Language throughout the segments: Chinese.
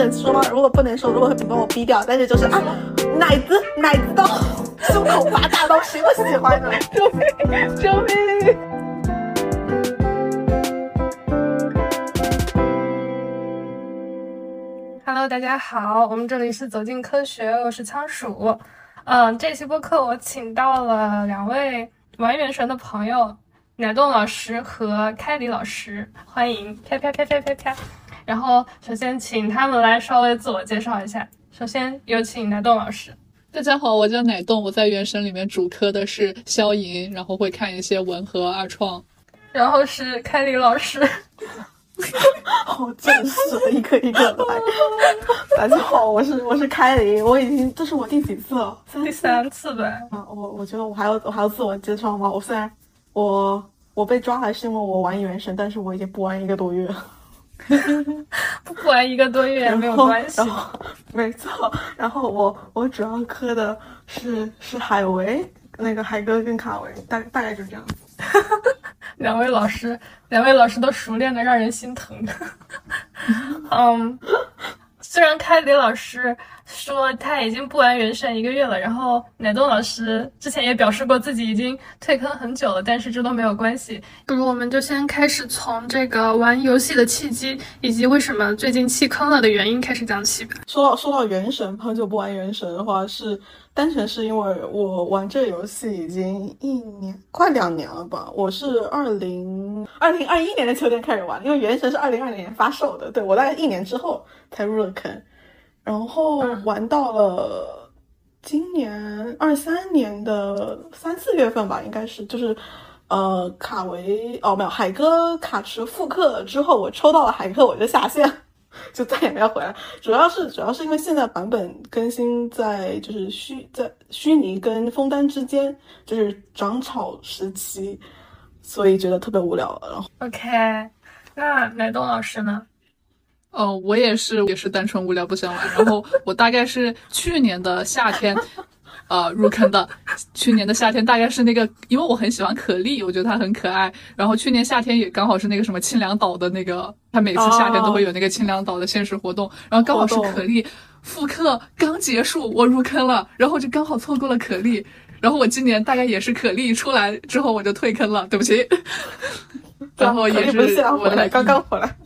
能说吗？如果不能说，如果请帮我逼掉。但是就是啊，奶子奶子到 胸口发大刀，谁不喜欢呢？救命！救命！Hello，大家好，我们这里是走进科学，我是仓鼠。嗯，这期播客我请到了两位玩原神的朋友，奶冻老师和开里老师，欢迎啪啪啪啪啪啪。然后首先请他们来稍微自我介绍一下。首先有请奶冻老师。大家好，我叫奶冻，我在原神里面主科的是消银，然后会看一些文和二创。然后是开里老师。好正式的，一个一个来。大家好，我是我是开林，我已经这是我第几次了？第三次呗。啊，我我觉得我还要我还要自我介绍吗？我虽然我我被抓来是因为我玩原神，但是我已经不玩一个多月了。不玩一个多月也没有关系。然后没错，然后我我主要磕的是是海维，那个海哥跟卡维，大大概就这样子。两位老师，两位老师都熟练的让人心疼。嗯，虽然开迪老师说他已经不玩原神一个月了，然后奶冻老师之前也表示过自己已经退坑很久了，但是这都没有关系。不如我们就先开始从这个玩游戏的契机以及为什么最近弃坑了的原因开始讲起吧。说到说到原神，很久不玩原神的话是。单纯是因为我玩这游戏已经一年快两年了吧，我是二零二零二一年的秋天开始玩，因为原神是二零二零年发售的，对我大概一年之后才入了坑，然后玩到了今年二三年的三四月份吧，应该是就是呃卡维哦没有海哥卡池复刻之后，我抽到了海哥我就下线。就再也没有回来，主要是主要是因为现在版本更新在就是虚在虚拟跟枫丹之间，就是长草时期，所以觉得特别无聊。然后，OK，那奶冻老师呢？哦，我也是也是单纯无聊不想玩，然后我大概是去年的夏天。呃，入坑的去年的夏天大概是那个，因为我很喜欢可莉，我觉得她很可爱。然后去年夏天也刚好是那个什么清凉岛的那个，他每次夏天都会有那个清凉岛的限时活动，然后刚好是可莉复刻刚结束，我入坑了，然后就刚好错过了可莉。然后我今年大概也是可莉出来之后我就退坑了，对不起。然后也是我来刚刚回来。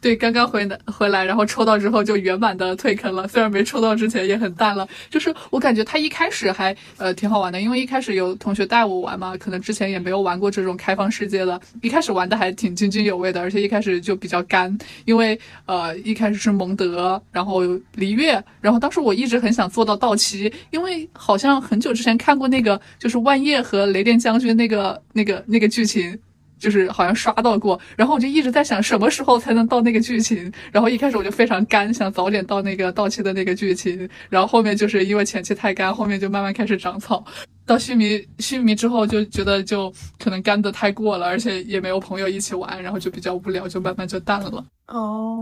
对，刚刚回来回来，然后抽到之后就圆满的退坑了。虽然没抽到之前也很淡了，就是我感觉他一开始还呃挺好玩的，因为一开始有同学带我玩嘛，可能之前也没有玩过这种开放世界的，一开始玩的还挺津津有味的，而且一开始就比较干，因为呃一开始是蒙德，然后璃月，然后当时我一直很想做到道奇，因为好像很久之前看过那个就是万叶和雷电将军那个那个那个剧情。就是好像刷到过，然后我就一直在想什么时候才能到那个剧情。然后一开始我就非常干，想早点到那个到期的那个剧情。然后后面就是因为前期太干，后面就慢慢开始长草。到须弥须弥之后就觉得就可能干的太过了，而且也没有朋友一起玩，然后就比较无聊，就慢慢就淡了。哦，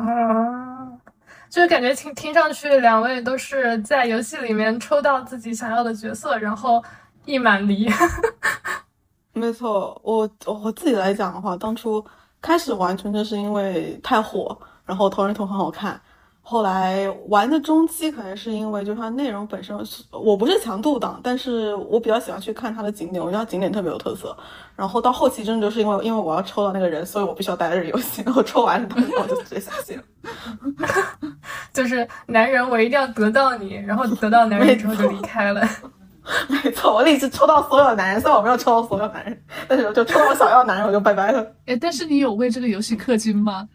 就是感觉听听上去两位都是在游戏里面抽到自己想要的角色，然后一满离。没错，我我自己来讲的话，当初开始玩纯粹是因为太火，然后同人图很好看。后来玩的中期可能是因为就是它内容本身，我不是强度党，但是我比较喜欢去看它的景点，我觉得它景点特别有特色。然后到后期真的就是因为因为我要抽到那个人，所以我必须要待在这游戏，然后抽完之后我就直接下线。就是男人，我一定要得到你，然后得到男人之后就离开了。没错，我立志抽到所有男人，虽然我没有抽到所有男人，但是我就抽到想要男人，我就拜拜了。哎，但是你有为这个游戏氪金吗？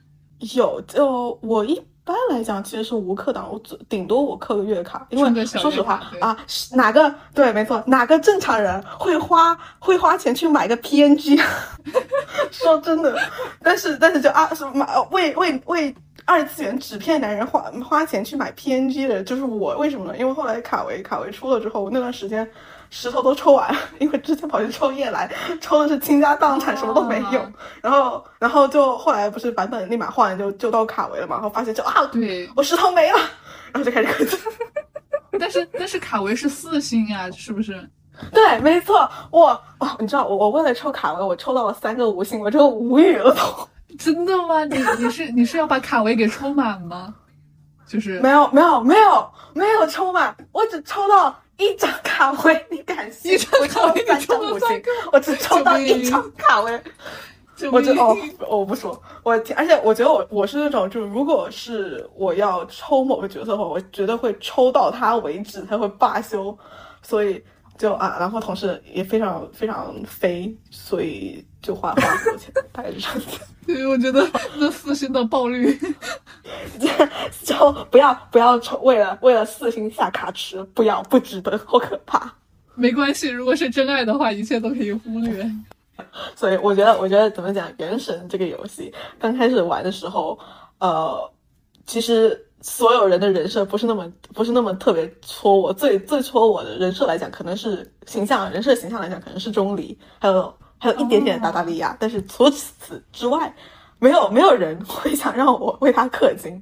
有，就我一般来讲其实是无氪党，我顶多我氪个月卡，因为说实话啊，哪个对，没错，哪个正常人会花会花钱去买个 PNG？说真的，但是但是就啊什么为为为。二次元纸片男人花花钱去买 PNG 的，就是我。为什么呢？因为后来卡维卡维出了之后，那段时间石头都抽完了，因为之前跑去抽夜来，抽的是倾家荡产，什么都没有。然后然后就后来不是版本立马换了，就就到卡维了嘛。然后发现就啊，对我石头没了，然后就开始氪金。但是但是卡维是四星呀，是不是？对，没错。我哦，你知道我我为了抽卡维，我抽到了三个五星，我就无语了都。真的吗？你你是你是要把卡维给抽满吗？就是没有没有没有没有抽满，我只抽到一张卡位，你敢信？一张卡位我抽你抽了了三张五我只抽到一张卡位。就我就哦，我不说，我而且我觉得我我是那种，就是如果是我要抽某个角色的话，我绝对会抽到他为止，才会罢休。所以就啊，然后同事也非常非常肥，所以就花花很多钱，大概是这样子。对，我觉得这四星的爆率，就不要不要抽，为了为了四星下卡池，不要不值得，好可怕。没关系，如果是真爱的话，一切都可以忽略。所以我觉得，我觉得怎么讲，《原神》这个游戏刚开始玩的时候，呃，其实所有人的人设不是那么不是那么特别戳我，最最戳我的人设来讲，可能是形象人设形象来讲，可能是钟离，还有还有一点点的达达利亚，但是除此之外，没有没有人会想让我为他氪金，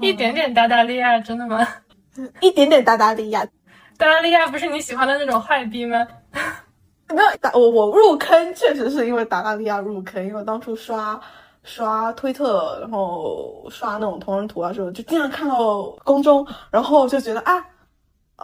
一点点达达利亚，真的吗？一点点达达利亚。达达利亚不是你喜欢的那种坏逼吗？没有达我我入坑确实是因为达达利亚入坑，因为当初刷刷推特，然后刷那种同人图啊什么，就经常看到宫中，然后就觉得啊，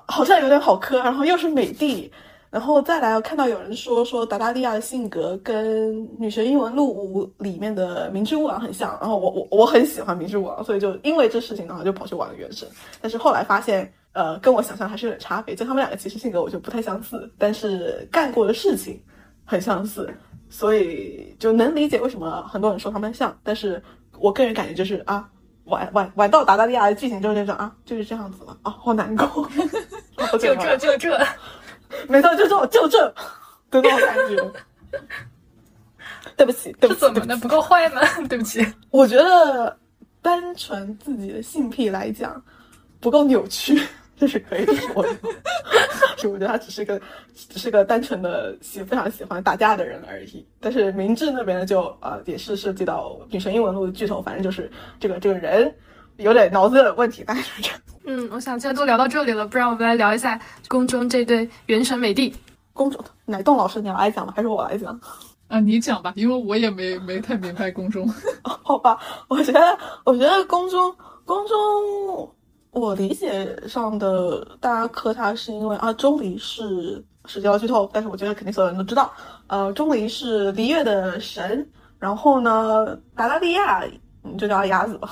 好像有点好磕，然后又是美帝，然后再来我看到有人说说达达利亚的性格跟《女神异闻录五》里面的明智悟郎很像，然后我我我很喜欢明智悟郎，所以就因为这事情，然后就跑去玩了原神，但是后来发现。呃，跟我想象还是有点差别，就他们两个其实性格我就不太相似，但是干过的事情很相似，所以就能理解为什么很多人说他们像。但是我个人感觉就是啊，玩玩玩到达达利亚的剧情就是那种啊，就是这样子了啊，好难过，就这就这，没错，就这就这的那种感觉。对不起，对不起，怎么的不够坏吗？对不起，我觉得单纯自己的性癖来讲不够扭曲。这是可以说的，是我觉得他只是个，只是个单纯的喜非常喜欢打架的人而已。但是明智那边呢，就呃也是涉及到女神异闻录的巨头，反正就是这个这个人有点脑子有点问题，大概是这样。嗯，我想既然都聊到这里了，不然我们来聊一下宫中这对原神美帝。宫中奶冻老师，你要来讲吗？还是我来讲？啊，你讲吧，因为我也没没太明白宫中。好吧，我觉得我觉得宫中宫中。我理解上的大家磕他是因为啊，钟离是是要剧透，但是我觉得肯定所有人都知道，呃，钟离是璃月的神，然后呢，达达利亚就叫鸭子吧，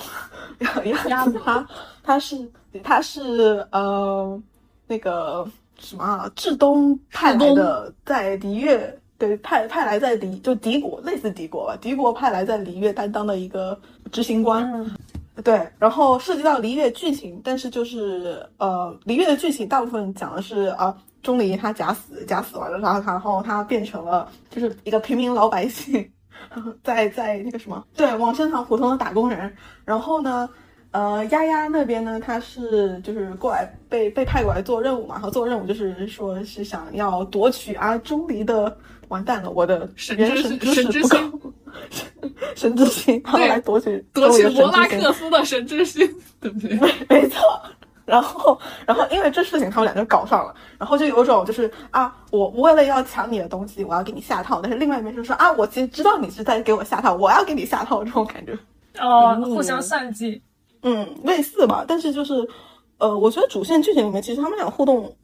鸭子他他是他是呃那个什么啊，至东派来的，在璃月对派派来在离就敌国类似敌国吧，敌国派来在璃月担当的一个执行官。对，然后涉及到璃月剧情，但是就是呃，璃月的剧情大部分讲的是啊，钟离他假死，假死完了，然后他然后他变成了就是一个平民老百姓，在在那个什么，对，往生堂普通的打工人。然后呢，呃，丫丫那边呢，他是就是过来被被派过来做任务嘛，然后做任务就是说是想要夺取啊钟离的。完蛋了，我的神神之神之心，神之心，然后来夺取夺取博拉克斯的神之心，对不对？没错。然后，然后因为这事情，他们俩就搞上了。然后就有种就是啊，我为了要抢你的东西，我要给你下套。但是另外一边就说啊，我其实知道你是在给我下套，我要给你下套这种感觉。哦，互相算计。嗯，类似吧。但是就是，呃，我觉得主线剧情里面其实他们俩互动。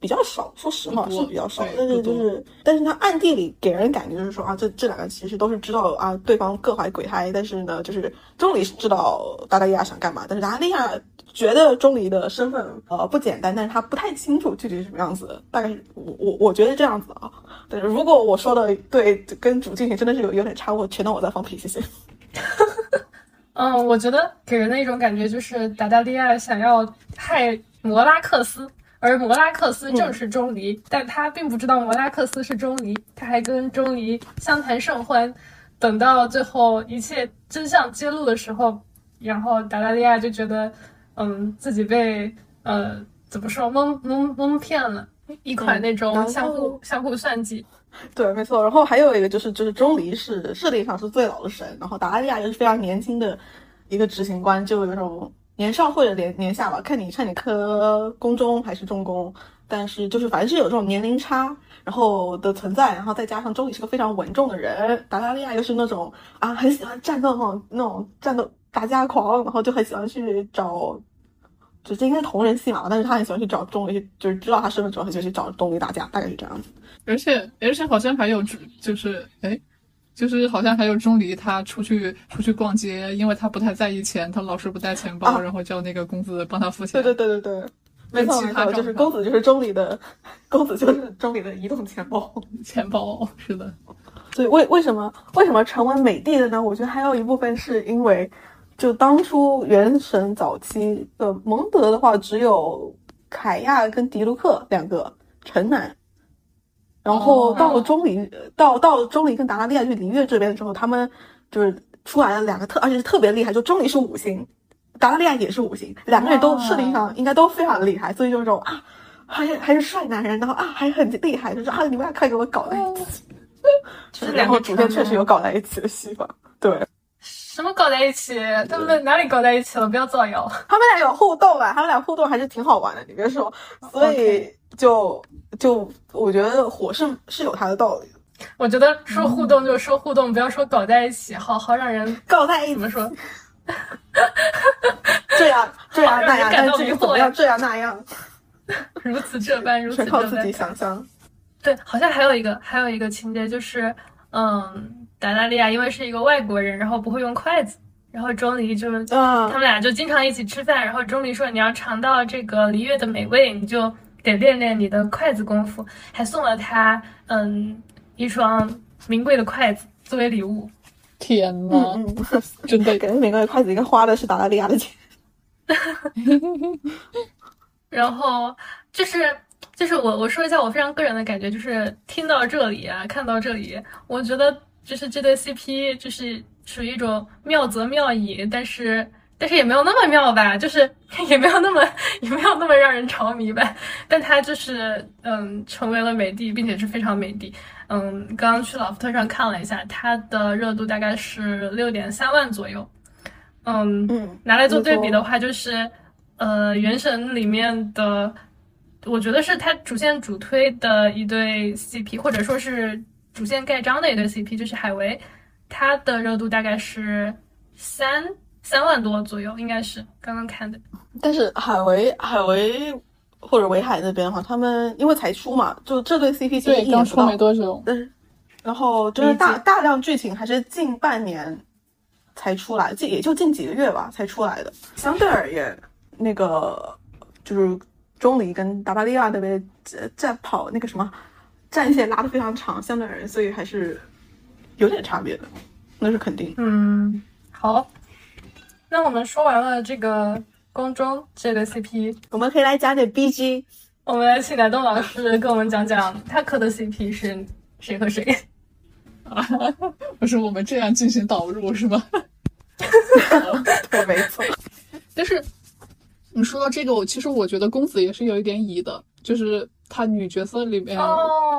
比较少，说实话是比较少，但是就是，但是他暗地里给人感觉就是说啊，这这两个其实都是知道啊，对方各怀鬼胎，但是呢，就是钟离是知道达达利亚想干嘛，但是达达利亚觉得钟离的身份呃不简单，但是他不太清楚具体是什么样子，大概是我我我觉得这样子啊，但是如果我说的对，跟主剧情真的是有有点差，我全当我在放屁，谢谢。嗯，我觉得给人的一种感觉就是达达利亚想要害摩拉克斯。而摩拉克斯正是钟离，但他并不知道摩拉克斯是钟离，他还跟钟离相谈甚欢。等到最后一切真相揭露的时候，然后达达利亚就觉得，嗯，自己被呃怎么说蒙蒙蒙骗了，一款那种相互相互算计。对，没错。然后还有一个就是就是钟离是设定上是最老的神，然后达达利亚又是非常年轻的一个执行官，就有种。年上或者年年下吧，看你看你科宫中还是重工，但是就是反正是有这种年龄差，然后的存在，然后再加上周礼是个非常稳重的人，达达利亚又是那种啊很喜欢战斗那种那种战斗打架狂，然后就很喜欢去找，就是应该是同人戏嘛，但是他很喜欢去找钟离，就是知道他身份之后，他就去找钟离打架，大概是这样子。而且而且好像还有就是哎。就是好像还有钟离，他出去出去逛街，因为他不太在意钱，他老是不带钱包，然后叫那个公子帮他付钱。对对对对对，没错没错，就是公子就是钟离的，公子就是钟离的移动钱包，钱包是的。所以为为什么为什么成为美帝的呢？我觉得还有一部分是因为，就当初原神早期的蒙德的话，只有凯亚跟迪卢克两个城男。然后到了钟离，到到钟离跟达拉利亚去璃月这边的时候，他们就是出来了两个特，而且是特别厉害。就钟离是五星，达拉利亚也是五星，两个人都设定上应该都非常的厉害，所以就是说啊，还还是帅男人，然后啊还很厉害，就是啊你们俩快给我搞在一起。然后主线确实有搞在一起的戏吧，对。什么搞在一起？他们哪里搞在一起了？不要造谣。他们俩有互动吧？他们俩互动还是挺好玩的，你别说。所以就。就我觉得火是是有它的道理的。我觉得说互动就说互动，不要说搞在一起，好好让人搞在一起。怎么说？这样这样那样，但至于怎么样这样那样，如此这般，如此这般，全靠自己想象。对，好像还有一个还有一个情节就是，嗯，达达利亚因为是一个外国人，然后不会用筷子，然后钟离就他们俩就经常一起吃饭，然后钟离说你要尝到这个璃月的美味，你就。得练练你的筷子功夫，还送了他嗯一双名贵的筷子作为礼物。天呐，真的，感觉名贵的筷子应该花的是达达利亚的钱。然后就是就是我我说一下我非常个人的感觉，就是听到这里啊，看到这里，我觉得就是这对 CP 就是属于一种妙则妙矣，但是。但是也没有那么妙吧，就是 也没有那么也没有那么让人着迷吧。但它就是嗯成为了美帝，并且是非常美帝。嗯，刚刚去老福特上看了一下，它的热度大概是六点三万左右。嗯嗯，拿来做对比的话，就是呃原神里面的，我觉得是它主线主推的一对 CP，或者说是主线盖章的一对 CP，就是海维，他的热度大概是三。三万多左右，应该是刚刚看的。但是海维、海维或者维海那边的话，他们因为才出嘛，就这对 CP 其实刚出没多久。但是，然后就是大大量剧情还是近半年才出来，近也就近几个月吧才出来的。相对而言，那个就是钟离跟达达利亚那边在在跑那个什么战线拉的非常长，相对而言，所以还是有点差别的，那是肯定。嗯，好。那我们说完了这个宫中这个 CP，我们可以来讲点 BG。我们来请南东老师跟我们讲讲他磕的 CP 是谁和谁啊？不是我们这样进行导入是吗？对，没错。但是你说到这个，我其实我觉得公子也是有一点乙的，就是。他女角色里面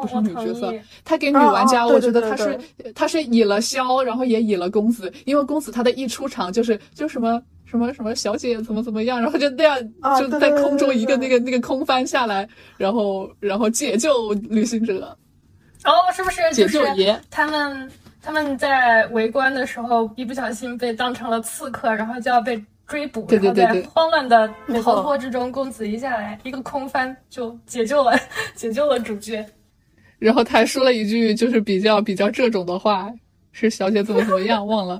不是女角色，他给女玩家，我觉得他是他是以了萧，然后也以了公子，因为公子他的一出场就是就什么什么什么小姐怎么怎么样，然后就那样就在空中一个那个那个空翻下来，然后然后解救旅行者。哦，是不是解救爷？他们他们在围观的时候一不小心被当成了刺客，然后就要被。追捕，然后在慌乱的逃脱之中，公子一下来一个空翻就解救了 解救了主角，然后他还说了一句就是比较比较这种的话，是小姐怎么怎么样 忘了。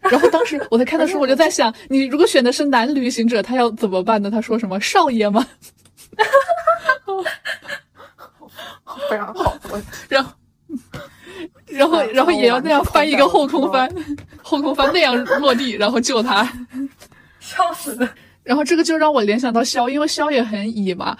然后当时我在看的时候，我就在想，你如果选的是男旅行者，他要怎么办呢？他说什么少爷吗？非常好，然后。然后，然后也要那样翻一个后空翻，后空翻那样落地，然后救他，笑死！然后这个就让我联想到萧，因为萧也很乙嘛。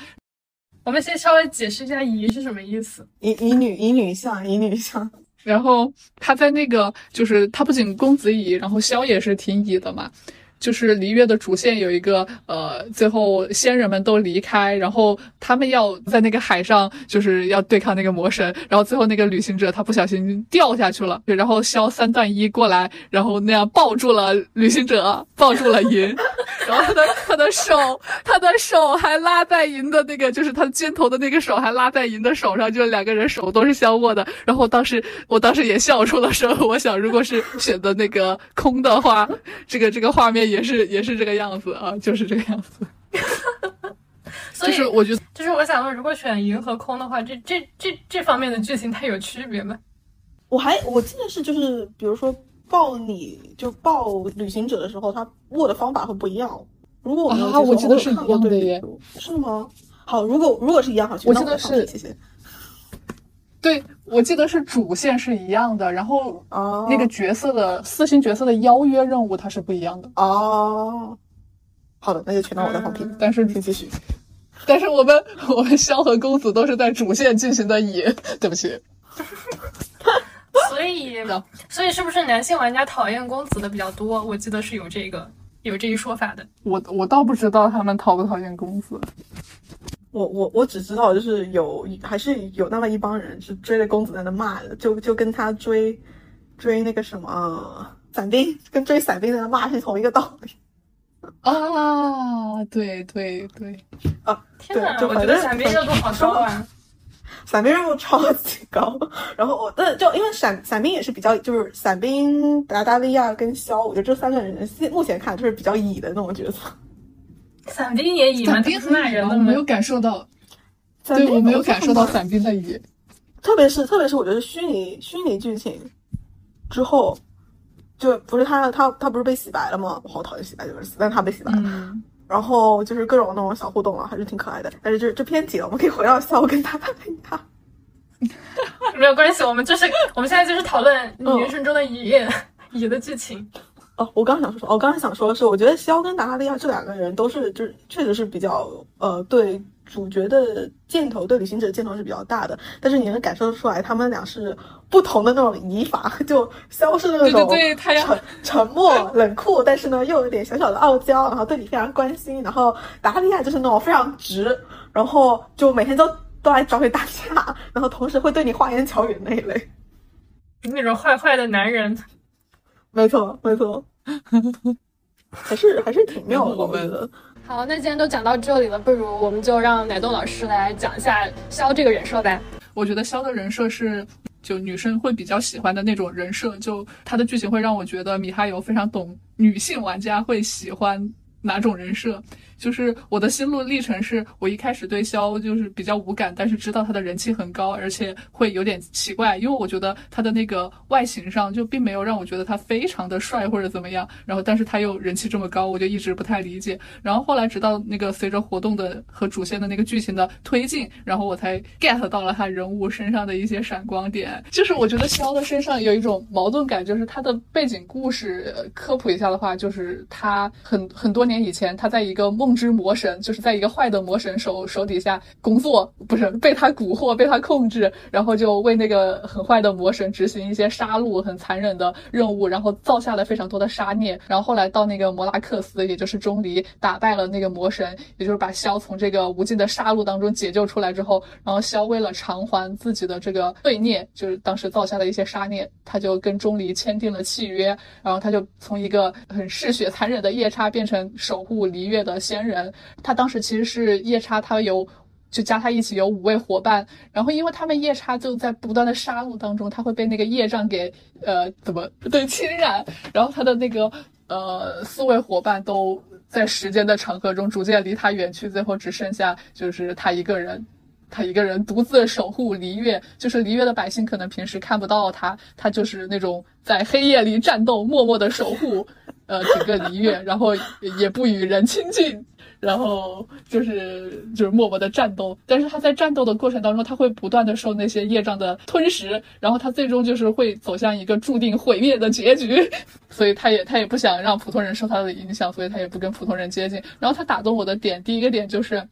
我们先稍微解释一下乙是什么意思，乙乙女乙女像乙女像。然后他在那个就是他不仅公子乙，然后萧也是挺乙的嘛。就是璃月的主线有一个，呃，最后仙人们都离开，然后他们要在那个海上，就是要对抗那个魔神，然后最后那个旅行者他不小心掉下去了，然后萧三段一过来，然后那样抱住了旅行者，抱住了银，然后他的他的手，他的手还拉在银的那个，就是他肩头的那个手还拉在银的手上，就两个人手都是相握的。然后当时我当时也笑出了声，我想如果是选择那个空的话，这个这个画面也是也是这个样子啊，就是这个样子。就是我觉得，就是我想问，如果选银和空的话，这这这这方面的剧情它有区别吗？我还我记得是就是比如说。抱你就抱旅行者的时候，他握的方法会不一样。如果我们啊，我记得是一样的耶，是吗？好，如果如果是一样，好，我记得是，谢谢。对，我记得是主线是一样的，然后那个角色的四星角色的邀约任务它是不一样的。哦，好的，那就全当我在放屁。但是你继续。但是我们 我们萧和公子都是在主线进行的乙，对不起。所以，所以是不是男性玩家讨厌公子的比较多？我记得是有这个有这一说法的。我我倒不知道他们讨不讨厌公子。我我我只知道就是有还是有那么一帮人是追着公子在那骂的，就就跟他追追那个什么伞兵，跟追伞兵在那骂是同一个道理。啊，对对对，啊，天哪！我觉得伞兵热度好高啊。伞兵任务超级高，然后我但就因为伞伞兵也是比较就是伞兵达达利亚跟肖，我觉得这三个人现目前看就是比较乙的那种角色。伞兵也乙吗？伞兵骂人我没有感受到，对我没有感受到伞兵的乙。特别是特别是我觉得虚拟虚拟剧情之后，就不是他他他不是被洗白了吗？我好讨厌洗白这个词，但是他被洗白了。然后就是各种那种小互动啊，还是挺可爱的。但是这这偏题了，我们可以回到下午跟他谈一下。没有关系，我们就是我们现在就是讨论原神中的乙乙的剧情。哦，我刚想说，我刚才想说的是，我觉得肖跟达拉利亚这两个人都是，就是确实是比较呃对。主角的箭头对旅行者的箭头是比较大的，但是你能感受出来，他们俩是不同的那种移法，就消失的那种沉沉默冷酷，但是呢又有点小小的傲娇，然后对你非常关心。然后达利亚就是那种非常直，然后就每天都都来找你打架，然后同时会对你花言巧语那一类，那种坏坏的男人。没错，没错，还是还是挺妙的，我觉得。好，那既然都讲到这里了，不如我们就让奶豆老师来讲一下肖这个人设呗。我觉得肖的人设是，就女生会比较喜欢的那种人设，就他的剧情会让我觉得米哈游非常懂女性玩家会喜欢哪种人设。就是我的心路历程是，我一开始对肖就是比较无感，但是知道他的人气很高，而且会有点奇怪，因为我觉得他的那个外形上就并没有让我觉得他非常的帅或者怎么样，然后但是他又人气这么高，我就一直不太理解。然后后来直到那个随着活动的和主线的那个剧情的推进，然后我才 get 到了他人物身上的一些闪光点。就是我觉得肖的身上有一种矛盾感，就是他的背景故事科普一下的话，就是他很很多年以前他在一个梦。之魔神就是在一个坏的魔神手手底下工作，不是被他蛊惑、被他控制，然后就为那个很坏的魔神执行一些杀戮、很残忍的任务，然后造下了非常多的杀孽。然后后来到那个摩拉克斯，也就是钟离打败了那个魔神，也就是把萧从这个无尽的杀戮当中解救出来之后，然后萧为了偿还自己的这个罪孽，就是当时造下的一些杀孽，他就跟钟离签订了契约，然后他就从一个很嗜血残忍的夜叉变成守护璃月的仙。人，他当时其实是夜叉，他有就加他一起有五位伙伴，然后因为他们夜叉就在不断的杀戮当中，他会被那个业障给呃怎么对侵染，然后他的那个呃四位伙伴都在时间的长河中逐渐离他远去，最后只剩下就是他一个人，他一个人独自守护璃月，就是璃月的百姓可能平时看不到他，他就是那种在黑夜里战斗，默默的守护呃整个璃月，然后也不与人亲近。然后就是就是默默的战斗，但是他在战斗的过程当中，他会不断的受那些业障的吞噬，然后他最终就是会走向一个注定毁灭的结局，所以他也他也不想让普通人受他的影响，所以他也不跟普通人接近。然后他打动我的点，第一个点就是，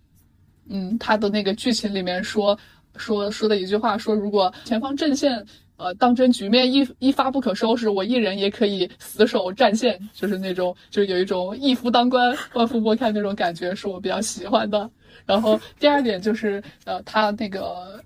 嗯，他的那个剧情里面说说说的一句话，说如果前方阵线。呃，当真局面一一发不可收拾，我一人也可以死守战线，就是那种，就是有一种一夫当关，万夫莫开那种感觉，是我比较喜欢的。然后第二点就是，呃，他那个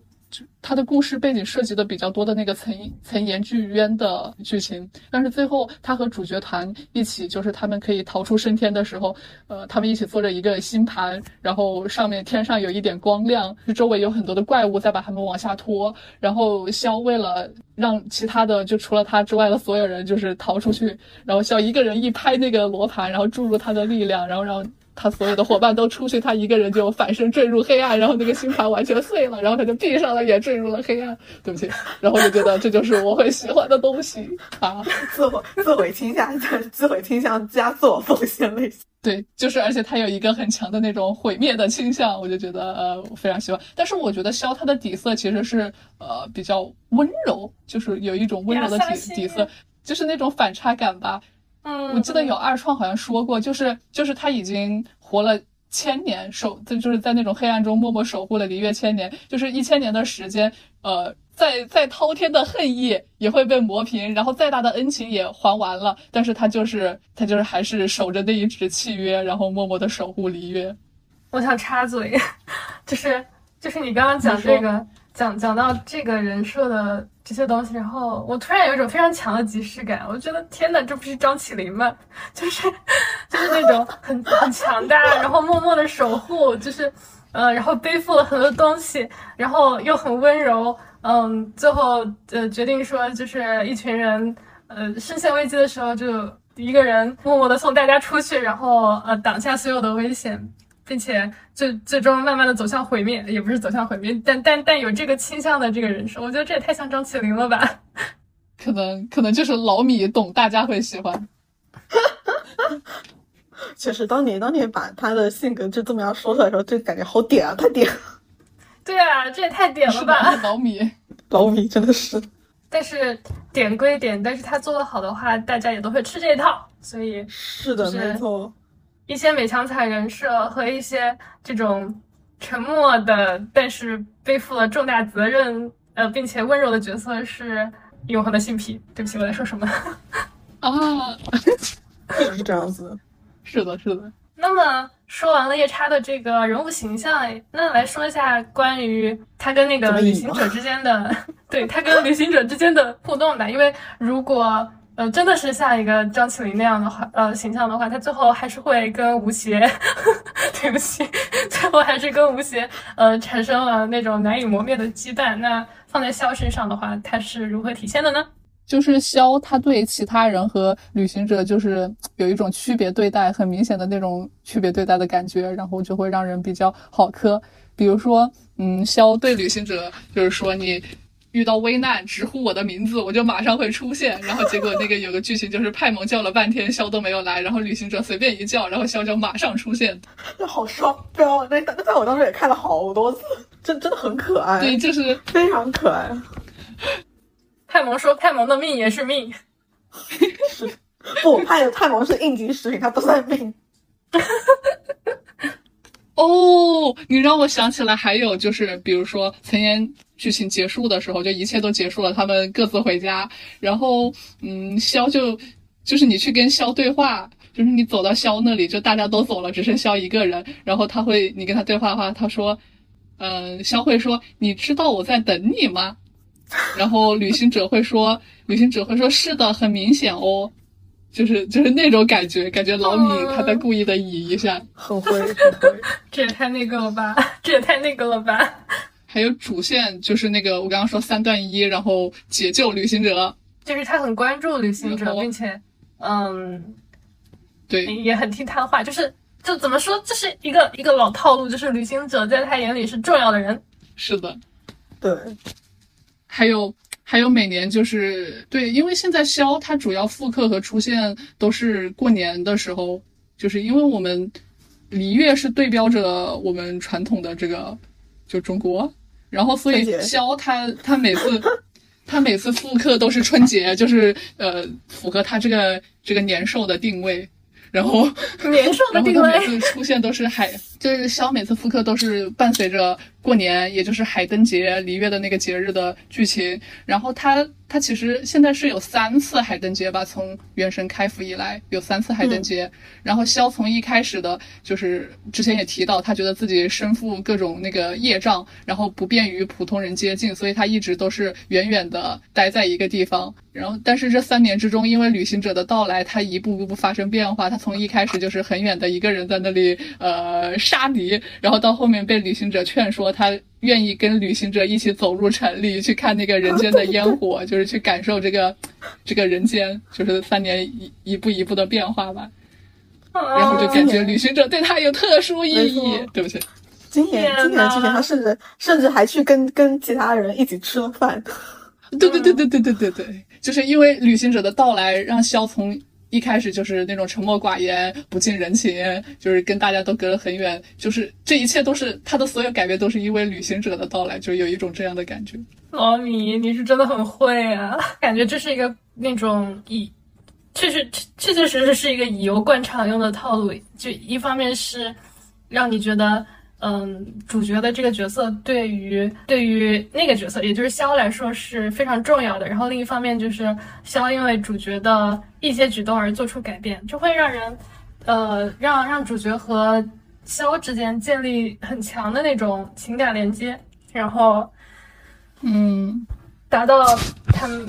他的故事背景涉及的比较多的那个岑岑岩巨渊的剧情，但是最后他和主角团一起，就是他们可以逃出升天的时候，呃，他们一起坐着一个星盘，然后上面天上有一点光亮，周围有很多的怪物在把他们往下拖，然后肖为了让其他的就除了他之外的所有人就是逃出去，然后萧一个人一拍那个罗盘，然后注入他的力量，然后让。他所有的伙伴都出去，他一个人就反身坠入黑暗，然后那个星盘完全碎了，然后他就闭上了眼，坠入了黑暗。对不起，然后我就觉得这就是我会喜欢的东西啊，自我自毁倾向，自毁倾向加自我奉献类型。对，就是而且他有一个很强的那种毁灭的倾向，我就觉得呃我非常喜欢。但是我觉得肖他的底色其实是呃比较温柔，就是有一种温柔的底底色，就是那种反差感吧。嗯，我记得有二创好像说过，就是就是他已经活了千年，守就就是在那种黑暗中默默守护了璃月千年，就是一千年的时间，呃，再再滔天的恨意也会被磨平，然后再大的恩情也还完了，但是他就是他就是还是守着那一纸契约，然后默默的守护璃月。我想插嘴，就是就是你刚刚讲这个。讲讲到这个人设的这些东西，然后我突然有一种非常强的即视感。我觉得天哪，这不是张起灵吗？就是就是那种很很强大，然后默默的守护，就是呃，然后背负了很多东西，然后又很温柔。嗯，最后呃决定说，就是一群人呃深陷危机的时候，就一个人默默的送大家出去，然后呃挡下所有的危险。并且最最终慢慢的走向毁灭，也不是走向毁灭，但但但有这个倾向的这个人设，我觉得这也太像张起灵了吧？可能可能就是老米懂，大家会喜欢。确实，当年当年把他的性格就这么样说出来的时候，就感觉好点啊，太点。对啊，这也太点了吧？老米，老米真的是。但是点归点，但是他做的好的话，大家也都会吃这一套，所以是的，没错。一些美强惨人设和一些这种沉默的，但是背负了重大责任，呃，并且温柔的角色是永恒的性癖。对不起，我在说什么？啊，是这样子，是的，是的。那么说完了夜叉的这个人物形象，那来说一下关于他跟那个旅行者之间的，对他跟旅行者之间的互动吧。因为如果呃，真的是像一个张起灵那样的话，呃，形象的话，他最后还是会跟吴邪，对不起，最后还是跟吴邪，呃，产生了那种难以磨灭的羁绊。那放在萧身上的话，他是如何体现的呢？就是萧他对其他人和旅行者就是有一种区别对待，很明显的那种区别对待的感觉，然后就会让人比较好磕。比如说，嗯，萧对旅行者就是说你。遇到危难，直呼我的名字，我就马上会出现。然后结果那个有个剧情就是派蒙叫了半天，肖都没有来，然后旅行者随便一叫，然后肖就马上出现。那 好双标，那那在我当时也看了好多次，真真的很可爱。对，就是非常可爱。派蒙说：“派蒙的命也是命。”是不派派蒙是应急食品，他不算命。哦，你让我想起来，还有就是，比如说陈岩剧情结束的时候，就一切都结束了，他们各自回家，然后，嗯，肖就，就是你去跟肖对话，就是你走到肖那里，就大家都走了，只剩肖一个人，然后他会，你跟他对话的话，他说，嗯，肖会说，你知道我在等你吗？然后旅行者会说，旅行者会说，是的，很明显哦。就是就是那种感觉，感觉老米他在故意的移一下，很会很会，这也太那个了吧，这也太那个了吧。还有主线就是那个我刚刚说三段一，然后解救旅行者，就是他很关注旅行者，并且嗯，对，也很听他的话，就是就怎么说，这是一个一个老套路，就是旅行者在他眼里是重要的人。是的，对，还有。还有每年就是对，因为现在肖它主要复刻和出现都是过年的时候，就是因为我们璃月是对标着我们传统的这个就中国，然后所以肖它它每次 它每次复刻都是春节，就是呃符合它这个这个年兽的定位，然后年兽的定位，然后它每次出现都是海，就是肖每次复刻都是伴随着过年，也就是海灯节、璃月的那个节日的剧情。然后它它其实现在是有三次海灯节吧，从原神开服以来有三次海灯节。然后萧从一开始的就是之前也提到，他觉得自己身负各种那个业障，然后不便于普通人接近，所以他一直都是远远的待在一个地方。然后，但是这三年之中，因为旅行者的到来，他一步步步发生变化。他从一开始就是很远的一个人在那里呃杀敌，然后到后面被旅行者劝说，他愿意跟旅行者一起走入城里去看那个人间的烟火，就是去感受这个 这个人间，就是三年一一步一步的变化吧。然后就感觉旅行者对他有特殊意义。对不起，今年今年之前，他甚至甚至还去跟跟其他人一起吃了饭。对对对对对对对对。就是因为旅行者的到来，让肖从一开始就是那种沉默寡言、不近人情，就是跟大家都隔得很远。就是这一切都是他的所有改变，都是因为旅行者的到来，就有一种这样的感觉。老米，你是真的很会啊！感觉这是一个那种以，确实确确实实是一个以油灌肠用的套路。就一方面是让你觉得。嗯，主角的这个角色对于对于那个角色，也就是肖来说是非常重要的。然后另一方面就是肖因为主角的一些举动而做出改变，就会让人，呃，让让主角和肖之间建立很强的那种情感连接，然后，嗯，达到他们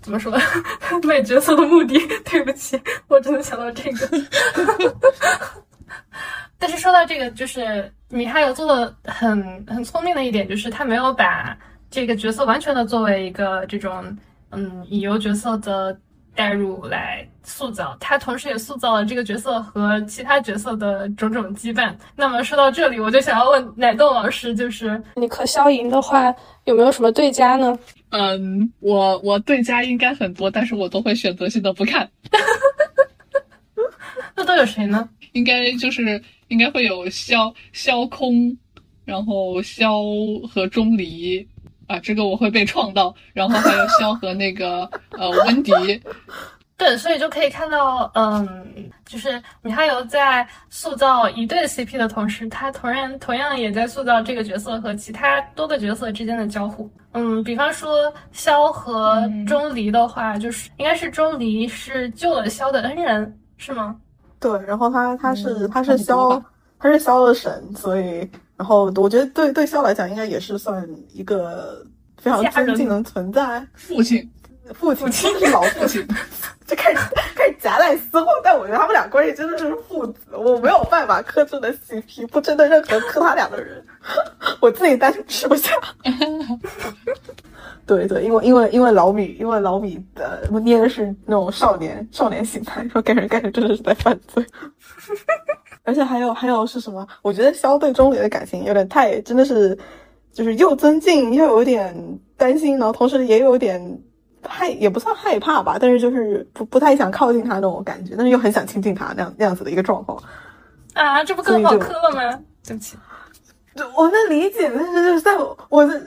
怎么说 卖角色的目的。对不起，我只能想到这个。但是说到这个，就是米哈游做的很很聪明的一点，就是他没有把这个角色完全的作为一个这种嗯乙游角色的代入来塑造，他同时也塑造了这个角色和其他角色的种种羁绊。那么说到这里，我就想要问奶豆老师，就是你和萧莹的话，有没有什么对家呢？嗯，我我对家应该很多，但是我都会选择性的不看。那都有谁呢？应该就是应该会有萧萧空，然后萧和钟离啊，这个我会被创到，然后还有萧和那个呃温迪，对，所以就可以看到，嗯，就是米哈游在塑造一对 CP 的同时，他同样同样也在塑造这个角色和其他多个角色之间的交互。嗯，比方说萧和钟离的话，就是应该是钟离是救了萧的恩人，是吗？对，然后他他是他是萧他是萧的神，所以然后我觉得对对萧来讲应该也是算一个非常尊敬的存在。父亲，父亲，亲是老 父亲，就开始开始夹带私货，但我觉得他们俩关系真的是父子，我没有办法克制的 CP，不针对任何磕他俩的人，我自己单纯吃不下。对对，因为因为因为老米，因为老米的捏的是那种少年少年心态，说感觉感觉真的是在犯罪，而且还有还有是什么？我觉得肖对钟离的感情有点太真的是，就是又尊敬又有点担心，然后同时也有点害也不算害怕吧，但是就是不不太想靠近他那种感觉，但是又很想亲近他那样那样子的一个状况啊，这不更好磕了吗？对不起，我能理解，但是就是在我我的。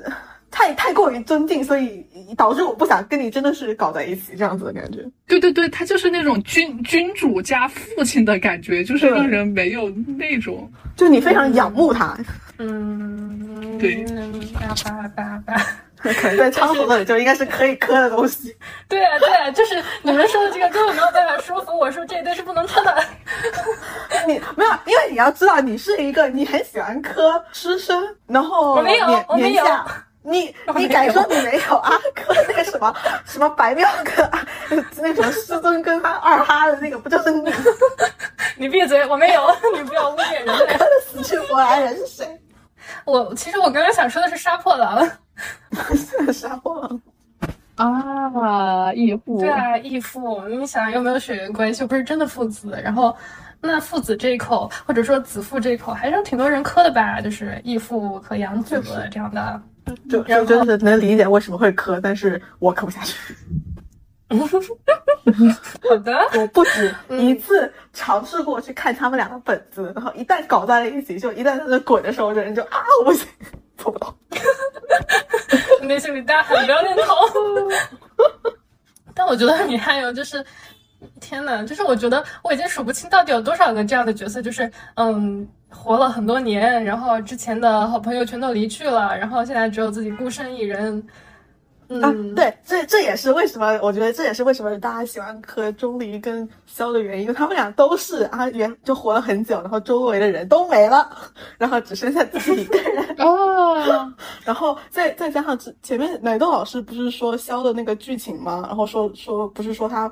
太太过于尊敬，所以导致我不想跟你真的是搞在一起这样子的感觉。对对对，他就是那种君君主加父亲的感觉，就是让人没有那种，就你非常仰慕他。嗯，对，叭叭叭叭，可能在仓鼠那里就应该是可以磕的东西。对啊对啊，就是你们说的这个根本没有办法说服我说这一对是不能磕的。你没有，因为你要知道，你是一个你很喜欢磕师生，然后年年下。你你敢说你没有阿 哥那个什么什么白妙哥，那什么师尊跟他二哈的那个，不就是你？你闭嘴！我没有，你不要污蔑人。磕的死去活来人是谁？我其实我刚刚想说的是杀破狼。杀破狼啊，义父。对啊，义父。你想有没有血缘关系？又不是真的父子。然后那父子这一口，或者说子父这一口，还是挺多人磕的吧？就是义父和养子这样的。就就真的是能理解为什么会磕，但是我磕不下去。好的，我不止一次尝试过去看他们俩的本子，然后一旦搞在了一起，就一旦在那滚的时候，人就啊，我不行，做不到。内心里大喊不要念头。但我觉得你还有就是，天呐，就是我觉得我已经数不清到底有多少个这样的角色，就是嗯。活了很多年，然后之前的好朋友全都离去了，然后现在只有自己孤身一人。嗯，啊，对，这这也是为什么我觉得这也是为什么大家喜欢磕钟离跟萧的原因，因为他们俩都是啊原就活了很久，然后周围的人都没了，然后只剩下自己一个人。哦，然后再再加上之前面奶豆老师不是说萧的那个剧情吗？然后说说不是说他。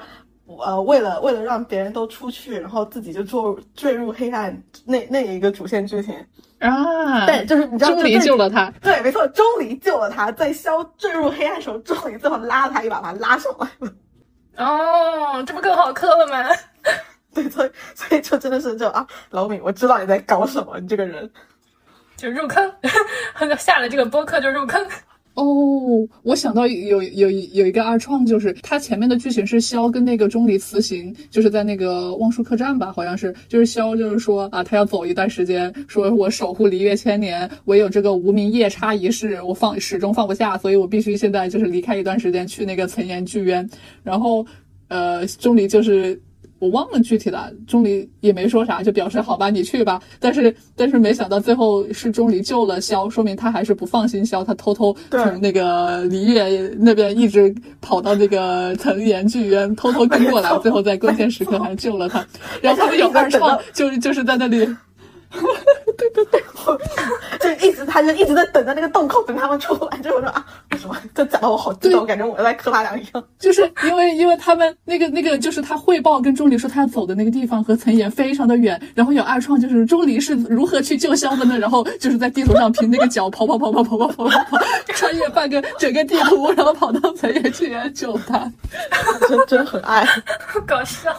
呃，为了为了让别人都出去，然后自己就坠坠入黑暗，那那一个主线剧情啊，对，就是你知道钟离救了他，对，没错，钟离救了他，在萧坠入黑暗的时候，钟离最后拉了他一把，把他拉上来了。哦，这不更好磕了吗？对，所以所以就真的是就啊，老米，我知道你在搞什么，你这个人就入坑，下了这个播客就入坑。哦，我想到有有有一个二创，就是他前面的剧情是萧跟那个钟离辞行，就是在那个望舒客栈吧，好像是，就是萧就是说啊，他要走一段时间，说我守护璃月千年，唯有这个无名夜叉一事，我放始终放不下，所以我必须现在就是离开一段时间去那个岑岩剧院，然后呃，钟离就是。我忘了具体的，钟离也没说啥，就表示好吧，你去吧。但是，但是没想到最后是钟离救了萧，说明他还是不放心萧，他偷偷从那个璃月那边一直跑到那个藤岩剧院，偷偷跟过来，最后在关键时刻还救了他。然后他们 有二创，就就是在那里。对对对，就一直他就一直在等着那个洞口，等他们出来。就我说啊，为什么？这讲的我好激动，感觉我在磕他俩一样。就是因为因为他们那个那个就是他汇报跟钟离说他要走的那个地方和岑岩非常的远，然后有二创就是钟离是如何去救萧的？然后就是在地图上凭那个脚跑跑跑跑跑跑跑跑，穿越半个整个地图，然后跑到岑岩去救他，真真很爱，搞笑。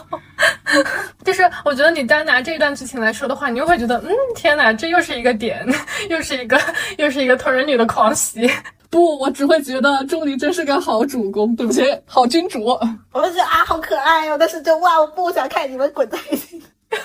就是我觉得你单拿这一段剧情来说的话，你又会觉得。嗯，天哪，这又是一个点，又是一个，又是一个同人女的狂喜。不，我只会觉得钟离真是个好主公，对不起，好君主。我就觉得啊，好可爱哦，但是就哇，我不想看你们滚在一起。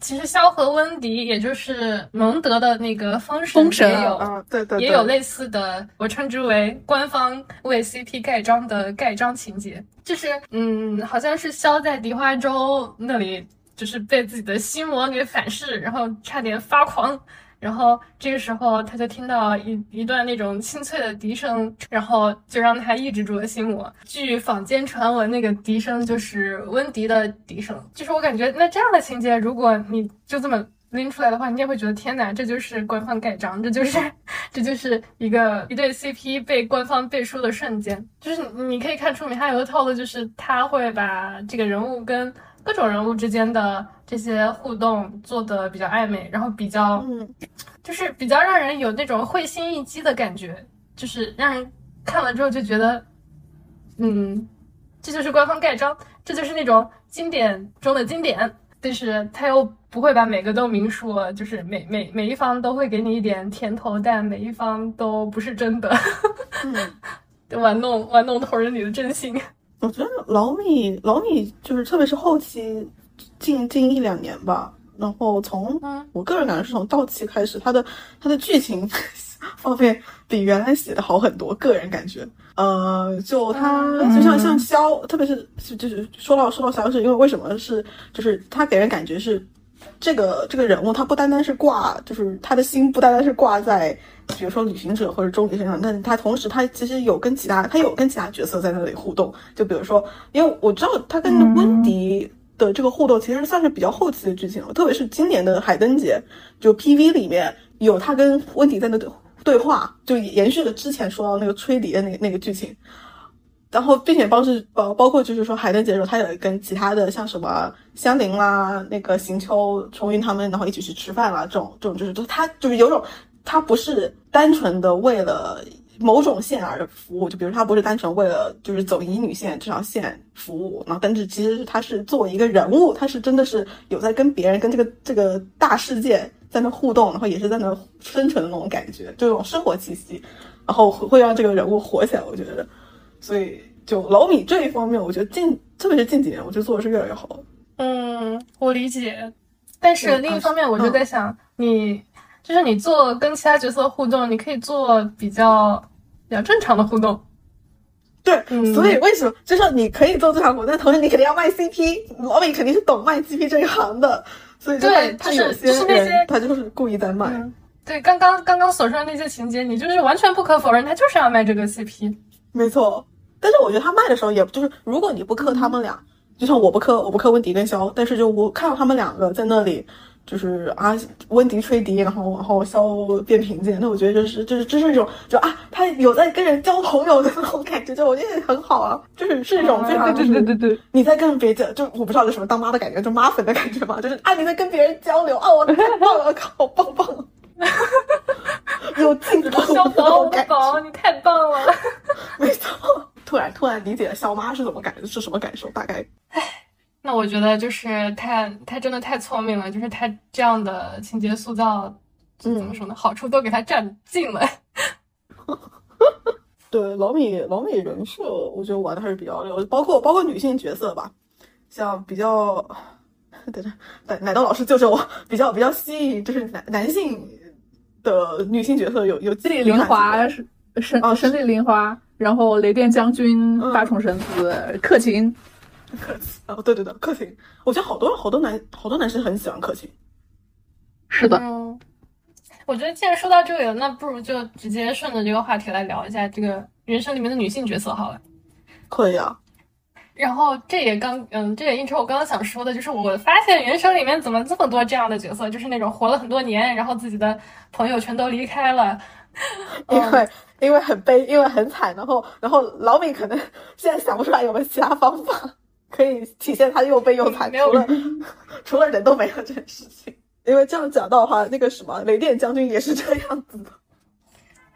其实萧何温迪，也就是蒙德的那个封神，也有，对对，也有类似的，我称之为官方为 CP 盖章的盖章情节。就是，嗯，好像是萧在梨花洲那里。就是被自己的心魔给反噬，然后差点发狂，然后这个时候他就听到一一段那种清脆的笛声，然后就让他抑制住了心魔。据坊间传闻，那个笛声就是温迪的笛声。就是我感觉，那这样的情节，如果你就这么拎出来的话，你也会觉得天哪，这就是官方盖章，这就是这就是一个一对 CP 被官方背书的瞬间。就是你可以看出米哈游的套路，就是他会把这个人物跟。各种人物之间的这些互动做的比较暧昧，然后比较，嗯。就是比较让人有那种会心一击的感觉，就是让人看了之后就觉得，嗯，这就是官方盖章，这就是那种经典中的经典，但是他又不会把每个都明说，就是每每每一方都会给你一点甜头，但每一方都不是真的，玩弄玩弄同人女的真心。我觉得老米老米就是，特别是后期近近一两年吧，然后从我个人感觉是从到期开始，他的他的剧情方面比原来写的好很多。个人感觉，呃，就他就像像肖，特别是就是说到说到肖，是因为为什么是就是他给人感觉是。这个这个人物，他不单单是挂，就是他的心不单单是挂在，比如说旅行者或者钟离身上，但是他同时他其实有跟其他，他有跟其他角色在那里互动。就比如说，因为我知道他跟温迪的这个互动，其实算是比较后期的剧情了。特别是今年的海灯节，就 PV 里面有他跟温迪在那对对话，就延续了之前说到那个吹笛的那那个剧情。然后，并且包是包包括就是说，海灯节的时候，他有跟其他的像什么香菱啦、那个行秋、重云他们，然后一起去吃饭啦，这种这种就是就，他就是有种，他不是单纯的为了某种线而服务，就比如他不是单纯为了就是走乙女线这条线服务，然后但是其实他是作为一个人物，他是真的是有在跟别人跟这个这个大世界在那互动，然后也是在那生存的那种感觉，就这种生活气息，然后会让这个人物活起来，我觉得。所以，就老米这一方面，我觉得近，特别是近几年，我觉得做的是越来越好。嗯，我理解。但是另一方面，我就在想，你就是你做跟其他角色互动，你可以做比较比较正常的互动。对，所以为什么就是你可以做正常互动，但同时你肯定要卖 CP，老米肯定是懂卖 CP 这一行的。所以就对就是他他有些就是那些人他就是故意在卖。嗯，对，刚刚刚刚所说的那些情节，你就是完全不可否认，他就是要卖这个 CP。没错，但是我觉得他卖的时候，也就是如果你不磕他们俩，就像我不磕，我不磕温迪跟肖，但是就我看到他们两个在那里，就是啊，温迪吹笛，然后然后肖变平静，那我觉得就是就是这是一种就啊，他有在跟人交朋友的那种感觉，就我觉得很好啊，就是是一种非常对对对对对，你在跟别人就我不知道这什么当妈的感觉，就妈粉的感觉嘛，就是啊你在跟别人交流啊，我太棒了，好棒棒，有进步肖宝，种感觉。宝，你太棒了！没错，突然突然理解了肖妈是怎么感是什么感受，大概那我觉得就是他，他真的太聪明了，就是他这样的情节塑造，怎么说呢？好处都给他占尽了。对老米老米人设，我觉得玩的还是比较溜，包括包括女性角色吧，像比较，等着奶奶豆老师就是我比较比较吸引，就是男男性的女性角色有有神力玲华是是哦神力玲华，然后雷电将军、嗯。八重神子、克勤，克勤哦，对对对，克勤，我觉得好多好多男好多男生很喜欢克勤，是的，嗯，我觉得既然说到这里了，那不如就直接顺着这个话题来聊一下这个人生里面的女性角色好了。可以啊，然后这也刚，嗯，这也映衬我刚刚想说的，就是我发现人生里面怎么这么多这样的角色，就是那种活了很多年，然后自己的朋友全都离开了，因为、因为很悲，因为很惨，然后然后老米可能现在想不出来有没有其他方法可以体现他又悲又惨，除了除了人都没了这件事情。因为这样讲到的话，那个什么雷电将军也是这样子的。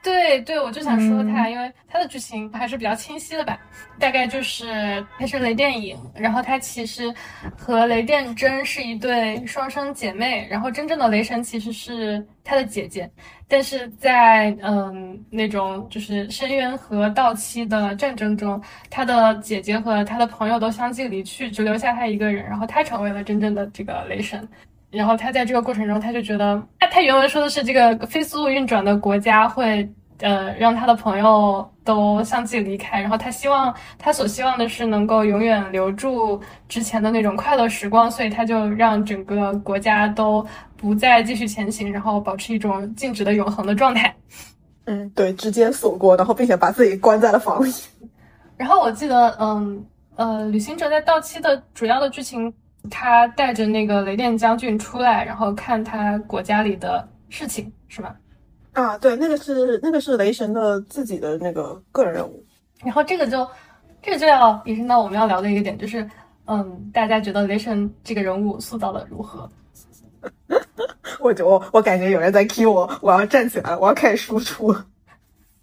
对对，我就想说他，因为他的剧情还是比较清晰的吧，大概就是他是雷电影，然后他其实和雷电真是一对双生姐妹，然后真正的雷神其实是他的姐姐，但是在嗯那种就是深渊和道期的战争中，他的姐姐和他的朋友都相继离去，只留下他一个人，然后他成为了真正的这个雷神。然后他在这个过程中，他就觉得，他他原文说的是这个飞速运转的国家会，呃，让他的朋友都相继离开。然后他希望，他所希望的是能够永远留住之前的那种快乐时光，所以他就让整个国家都不再继续前行，然后保持一种静止的永恒的状态。嗯，对，直接锁国，然后并且把自己关在了房里。然后我记得，嗯呃，旅行者在到期的主要的剧情，他带着那个雷电将军出来，然后看他国家里的事情，是吧？啊，对，那个是那个是雷神的自己的那个个人任务。然后这个就，这个就要引申到我们要聊的一个点，就是，嗯，大家觉得雷神这个人物塑造的如何？我就我我感觉有人在 Q 我，我要站起来，我要开始输出。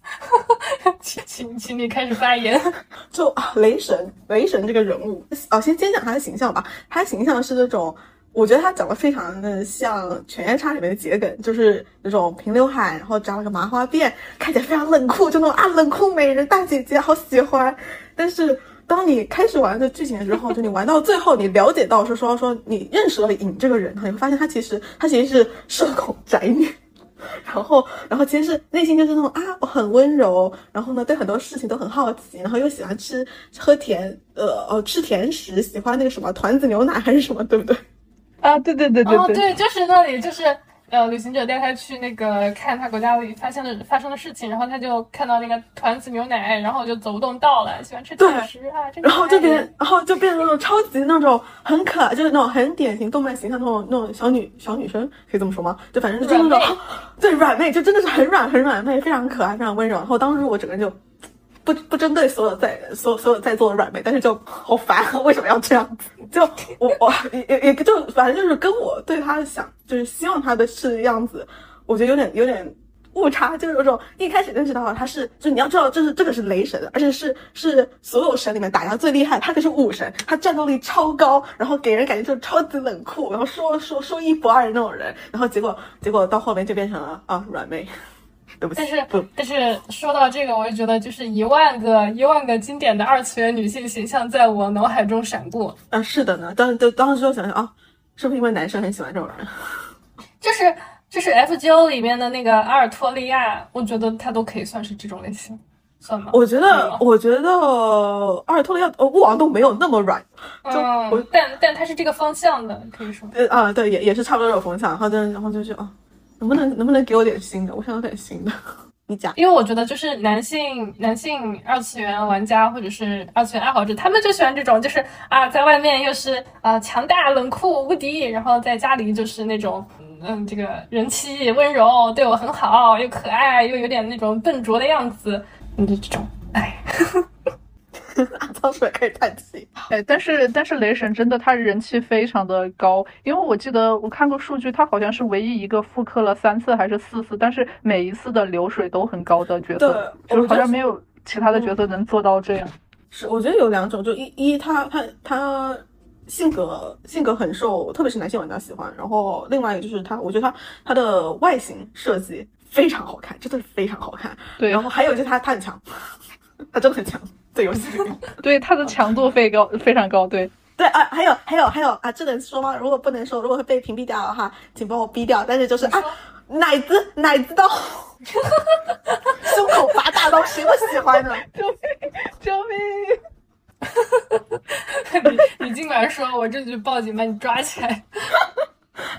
请请请你开始发言。就啊，雷神，雷神这个人物，哦，先先讲他的形象吧。他的形象是那种，我觉得他长得非常的像《犬夜叉》里面的桔梗，就是那种平刘海，然后扎了个麻花辫，看起来非常冷酷，就那种啊冷酷美人大姐姐，好喜欢。但是当你开始玩这剧情的时候，就你玩到最后，你了解到是说说你认识了影这个人，你会发现他其实他其实是社恐宅女。然后，然后其实是内心就是那种啊，我很温柔，然后呢，对很多事情都很好奇，然后又喜欢吃喝甜，呃，哦，吃甜食，喜欢那个什么团子牛奶还是什么，对不对？啊，对对对对哦，对，就是那里，就是呃，旅行者带他去那个看他国家里发现的发生的事情，然后他就看到那个团子牛奶，然后就走不动道了，喜欢吃对甜食啊，真可然后就爱变，然后就变成那种超级那种很可爱，就是那种很典型动漫形象那种那种小女小女生，可以这么说吗？就反正就那种，对软妹，就真的是很软很软妹，非常可爱，非常温柔。然后当时我整个人就。不不针对所有在所有所有在座的软妹，但是就好烦！为什么要这样子？就我我也也也就反正就是跟我对他想就是希望他的是样子，我觉得有点有点误差，就是有种一开始认识到他是，就你要知道这是这个是雷神，而且是是所有神里面打架最厉害，他可是武神，他战斗力超高，然后给人感觉就是超级冷酷，然后说说说一不二的那种人，然后结果结果到后面就变成了啊软妹，对不起，但是不但是说到这个，我就觉得就是一万个一万个经典的二次元女性形象在我脑海中闪过，啊是的呢，当当当时就想想啊，是不是因为男生很喜欢这种人？就是就是 FGO 里面的那个阿尔托利亚，我觉得他都可以算是这种类型。算吗？我觉得我觉得阿尔托利亚呃勿忘都没有那么软，就我嗯，但但他是这个方向的，可以说。呃啊对，也也是差不多这种风向，然后就然后就是啊，能不能能不能给我点新的？我想要点新的。你讲，因为我觉得就是男性男性二次元玩家或者是二次元爱好者，他们就喜欢这种，就是啊，在外面又是啊强大冷酷无敌，然后在家里就是那种嗯这个人妻温柔，对我很好，又可爱，又有点那种笨拙的样子，你，就这种，哎，阿仓鼠也可以叹气。哎，但是但是雷神真的他人气非常的高，因为我记得我看过数据，他好像是唯一一个复刻了三次还是四次，但是每一次的流水都很高的角色，就是好像没有其他的角色能做到这样。是，我觉得有两种，就一一他他他性格性格很受，特别是男性玩家喜欢。然后另外一个就是他，我觉得他他的外形设计非常好看，真的是非常好看。对然后还有就是他他很强，他真的很强，在游戏里面。对，他的强度非高非常高，对。对啊，还有还有还有啊，这能说吗？如果不能说，如果会被屏蔽掉的话，请帮我逼掉。但是就是啊，奶子奶子刀，胸口拔大刀，谁不喜欢呢？救命！救命！你你尽管说，我这就报警把你抓起来。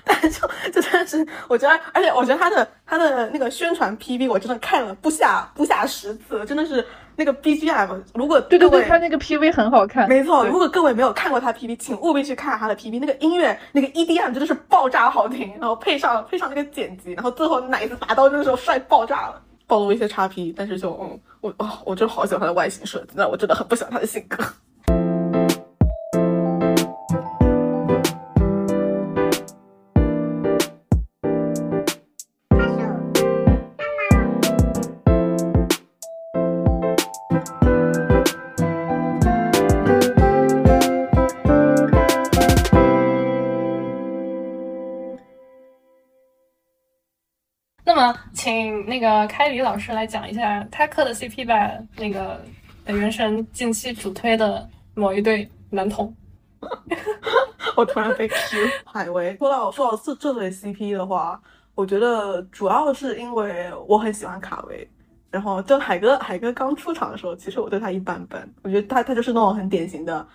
但就就算是，我觉得，而且我觉得他的他的那个宣传 PV，我真的看了不下不下十次，真的是那个 BGM。如果对对对，他那个 PV 很好看。没错，如果各位没有看过他 PV，请务必去看他的 PV。那个音乐，那个 EDM 真的是爆炸好听，然后配上配上那个剪辑，然后最后奶子拔刀那时候帅爆炸了。暴露一些叉 P，但是就嗯，我哦，我真的好喜欢他的外形设计，但我真的很不喜欢他的性格。请那个开黎老师来讲一下他磕的 CP 吧。那个呃原神近期主推的某一对男童，我突然被 Q 海威。说到说到这这对 CP 的话，我觉得主要是因为我很喜欢卡维。然后就海哥，海哥刚出场的时候，其实我对他一般般。我觉得他他就是那种很典型的，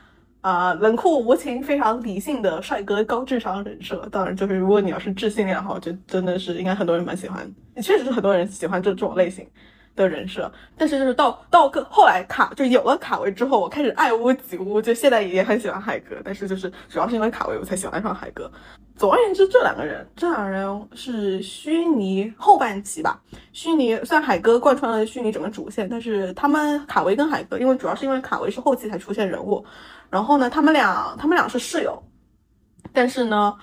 啊、冷酷无情、非常理性的帅哥高智商人设。当然，就是如果你要是智性恋的话，我觉得真的是应该很多人蛮喜欢，确实是很多人喜欢这种类型。的人设，但是就是到到个后来卡就有了卡维之后，我开始爱屋及乌，就现在也很喜欢海哥，但是就是主要是因为卡维我才喜欢上海哥。总而言之，这两个人，这两个人是虚拟后半期吧。虚拟虽然海哥贯穿了虚拟整个主线，但是他们卡维跟海哥，因为主要是因为卡维是后期才出现人物，然后呢，他们俩他们俩是室友，但是呢，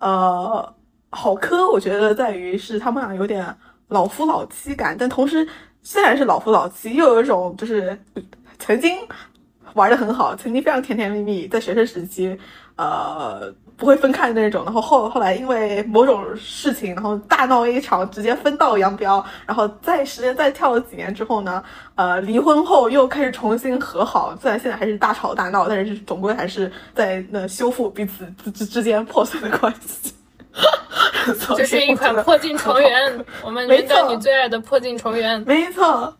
呃，好磕我觉得在于是他们俩有点老夫老妻感，但同时虽然是老夫老妻，又有一种就是曾经玩的很好，曾经非常甜甜蜜蜜，在学生时期，呃，不会分开的那种。然后后后来因为某种事情，然后大闹一场，直接分道扬镳。然后再时间再跳了几年之后呢，呃，离婚后又开始重新和好。虽然现在还是大吵大闹，但是总归还是在那修复彼此之之之间破碎的关系。所以这是一款 破镜重圆，我们没云端错你最爱的破镜重圆。没错，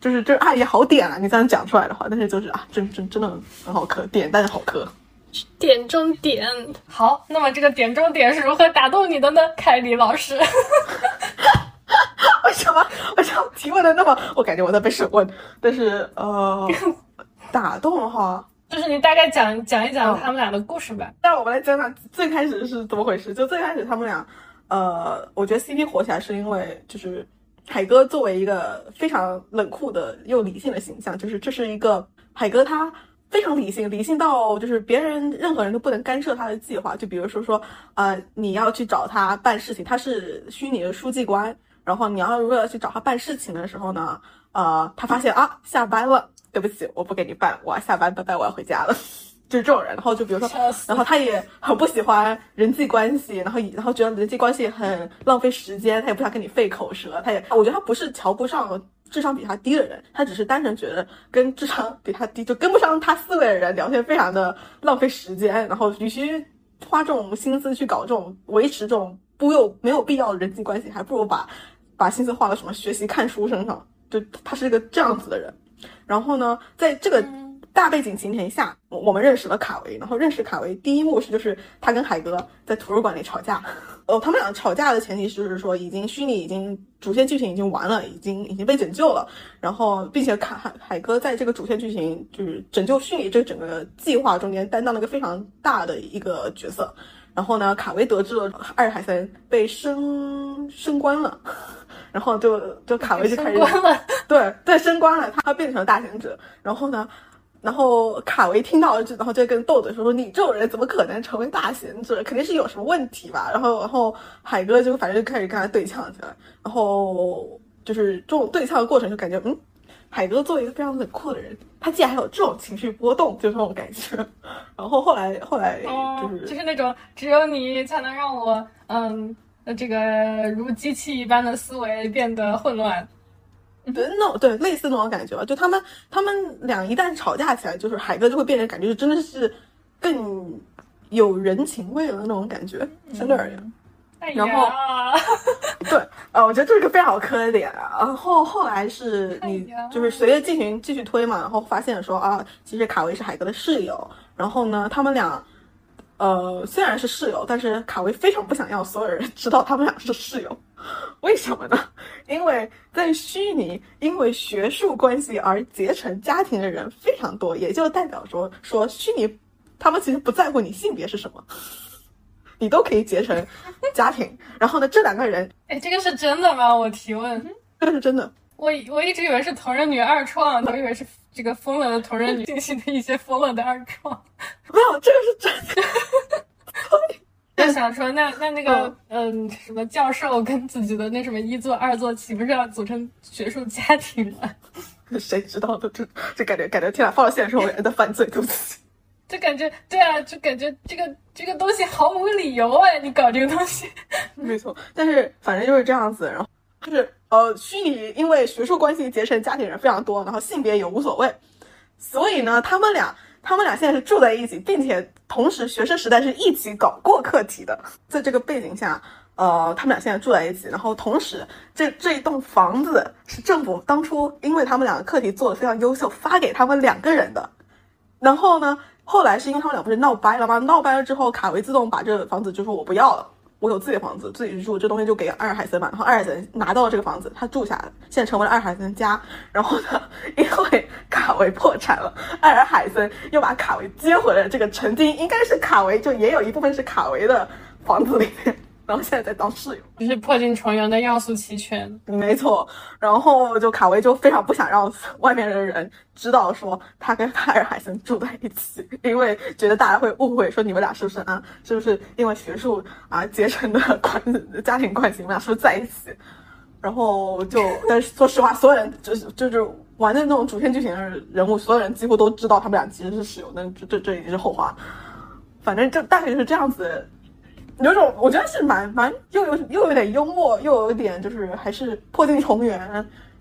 就是就是啊，也好点啊，你这样讲出来的话，但是就是啊，真真真的很好磕，点但是好磕。点中点，好，那么这个点中点是如何打动你的呢？凯里老师，为什么为什么提问的那么？我感觉我在被审问，但是呃，打动哈，就是你大概讲讲一讲嗯他们俩的故事吧。那我们来讲讲最开始是怎么回事。就最开始他们俩，呃，我觉得 CP 火起来是因为就是海哥作为一个非常冷酷的又理性的形象，就是这是一个海哥他。非常理性，理性到就是别人任何人都不能干涉他的计划。就比如说说，呃，你要去找他办事情，他是虚拟的书记官，然后你要如果要去找他办事情的时候呢，呃，他发现啊下班了，对不起，我不给你办，我要下班，拜拜，我要回家了。就是这种人，然后就比如说，然后他也很不喜欢人际关系，然后然后觉得人际关系很浪费时间，他也不想跟你费口舌，他也我觉得他不是瞧不上智商比他低的人，他只是单纯觉得跟智商比他低就跟不上他思维的人聊天非常的浪费时间，然后与其花这种心思去搞这种维持这种不有没有必要的人际关系，还不如把把心思花到什么学习看书身上。就他是一个这样子的人。然后呢，在这个大背景前提下，我我们认识了卡维。然后认识卡维第一幕是就是他跟海哥在图书馆里吵架。哦，他们俩吵架的前提就是说，已经虚拟已经主线剧情已经完了，已经已经被拯救了。然后，并且卡海海哥在这个主线剧情就是拯救虚拟这整个计划中间担当了一个非常大的一个角色。然后呢，卡维得知了艾尔海森被升升官了，然后就就卡维就开始升官了，对对升官了，他变成了大贤者。然后呢，然后卡维听到了，就然后就跟豆豆说说你这种人怎么可能成为大贤者？肯定是有什么问题吧。然后然后海哥就反正就开始跟他对呛起来，然后就是这种对呛的过程就感觉嗯。海哥作为一个非常冷酷的人，他竟然还有这种情绪波动，就这种感觉。然后后来后来 就是、就是那种只有你才能让我嗯这个如机器一般的思维变得混乱。对，那种对类似那种感觉吧。就他们他们俩一旦吵架起来，就是海哥就会变成感觉就真的是更有人情味了那种感觉，相对而言。嗯然后，对，呃，我觉得这是个非常好磕的点。啊然后后来是你就是随着剧情继续推嘛，然后发现说啊，其实卡维是海哥的室友。然后呢，他们俩，呃，虽然是室友，但是卡维非常不想要所有人 知道他们俩是室友。为什么呢？因为在虚拟因为学术关系而结成家庭的人非常多，也就代表说说虚拟他们其实不在乎你性别是什么。你都可以结成家庭，然后呢，这两个人，哎，这个是真的吗？我提问，这个是真的。我我一直以为是同人女二创，我以为是这个疯了的同人女进行的一些疯了的二创。没有，这个是真的。就想说，那那那个，嗯，什么教授跟自己的那什么一座二座，岂不是要组成学术家庭了？谁知道的？这这感觉感觉，天哪，放到现实中人的犯罪，对不起。就感觉对啊，就感觉这个这个东西毫无理由哎，你搞这个东西，没错。但是反正就是这样子，然后就是呃，虚拟因为学术关系结成家庭人非常多，然后性别也无所谓，所以呢，他们俩他们俩现在是住在一起，并且同时学生时代是一起搞过课题的。在这个背景下，呃，他们俩现在住在一起，然后同时这这一栋房子是政府当初因为他们两个课题做的非常优秀，发给他们两个人的，然后呢。后来是因为他们俩不是闹掰了吗？闹掰了之后，卡维自动把这个房子就说我不要了，我有自己的房子，自己去住，这东西就给阿尔海森嘛。然后阿尔海森拿到了这个房子，他住下来，现在成为了阿尔海森家。然后呢，因为卡维破产了，阿尔海森又把卡维接回了这个曾经应该是卡维，就也有一部分是卡维的房子里面。然后现在在当室友，就是破镜重圆的要素齐全。没错，然后就卡维就非常不想让外面的人知道说他跟海尔海森住在一起，因为觉得大家会误会说你们俩是不是啊？是不是因为学术啊结成的关家庭关系？你们俩是不是在一起？然后就，但是说实话，所有人就是就是玩的那种主线剧情的人物，所有人几乎都知道他们俩其实是室友，但这这这已经是后话。反正就大概就是这样子。有种我觉得是蛮蛮又有又有点幽默，又有点就是还是破镜重圆，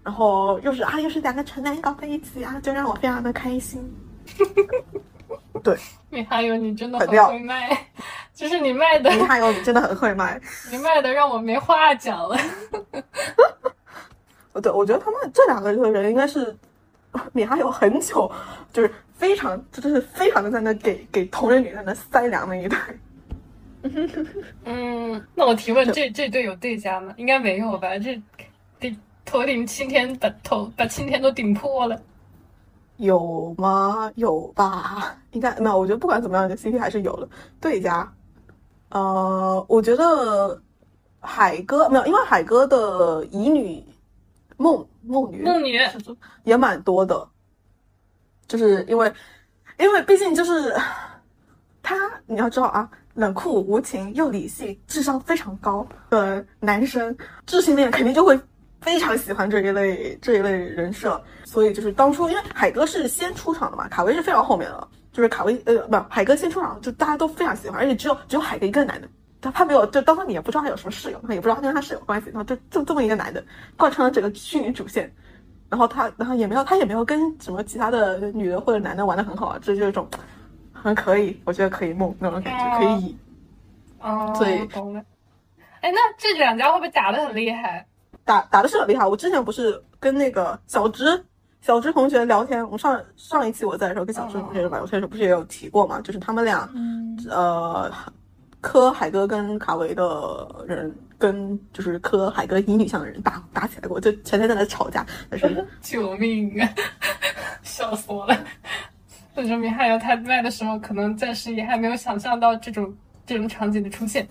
然后又是啊又是两个纯男搞在一起啊，就让我非常的开心。对，米哈游你真的很会卖，就是你卖的，米哈游你真的很会卖，你卖的让我没话讲了。对，我觉得他们这两个人应该是米哈游很久，就是非常就是非常的在那给给同人女在那塞粮的一对。嗯，那我提问，这这对有对家吗？应该没有吧？这顶头顶青天把头把青天都顶破了，有吗？有吧？应该没有。我觉得不管怎么样，这 CP 还是有的对家。呃，我觉得海哥没有，因为海哥的乙女梦梦女梦女也蛮多的，就是因为因为毕竟就是他，你要知道啊。冷酷无情又理性，智商非常高的男生，智性恋肯定就会非常喜欢这一类这一类人设。所以就是当初，因为海哥是先出场的嘛，卡威是非常后面的，就是卡威呃不，海哥先出场，就大家都非常喜欢，而且只有只有海哥一个男的，他他没有，就当初你也不知道他有什么室友，他也不知道他跟他室友关系，然后就就这么一个男的贯穿了整个虚拟主线，然后他然后也没有他也没有跟什么其他的女的或者男的玩的很好啊，这就是一种。很可以，我觉得可以梦那种感觉，可以。哦，对，懂了。哎，那这两家会不会打的很厉害？打打的是很厉害。我之前不是跟那个小芝小芝同学聊天，我上上一期我在的时候跟小芝同学聊天的时候不是也有提过嘛，就是他们俩呃科海哥跟卡维的人跟就是磕海哥乙女向的人打打起来过，就前天在那吵架，但是 救命啊！笑死我了。这说明还有他在的时候，可能暂时也还没有想象到这种这种场景的出现。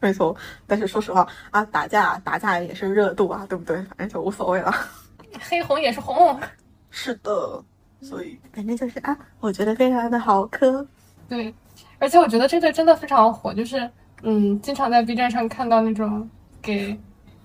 没错，但是说实话啊，打架打架也是热度啊，对不对？反正就无所谓了。黑红也是红。是的，所以反正就是啊，我觉得非常的好磕。对，而且我觉得这对真的非常火，就是嗯，经常在 B 站上看到那种给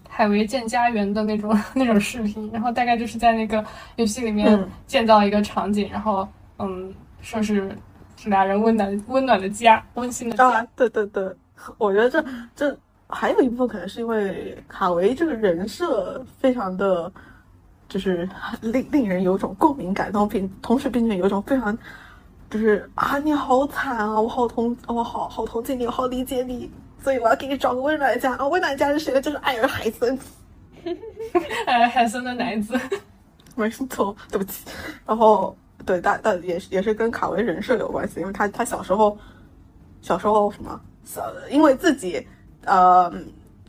海维建家园的那种 那种视频，然后大概就是在那个游戏里面嗯建造一个场景，然后嗯，说是是俩人温暖温暖的家，温馨的家。啊，对对对，我觉得这这还有一部分可能是因为卡维这个人设非常的，就是令令人有种共鸣感，然后并同时并且有一种非常，就是啊你好惨啊，我好同我好好同情你，我好理解你，所以我要给你找个温暖的家啊，温暖的家是谁呢？就是艾尔海森。哎，海森的奶子。没错，对不起。然后对，但但也是也是跟卡维人设有关系，因为他他小时候小时候什么，因为自己呃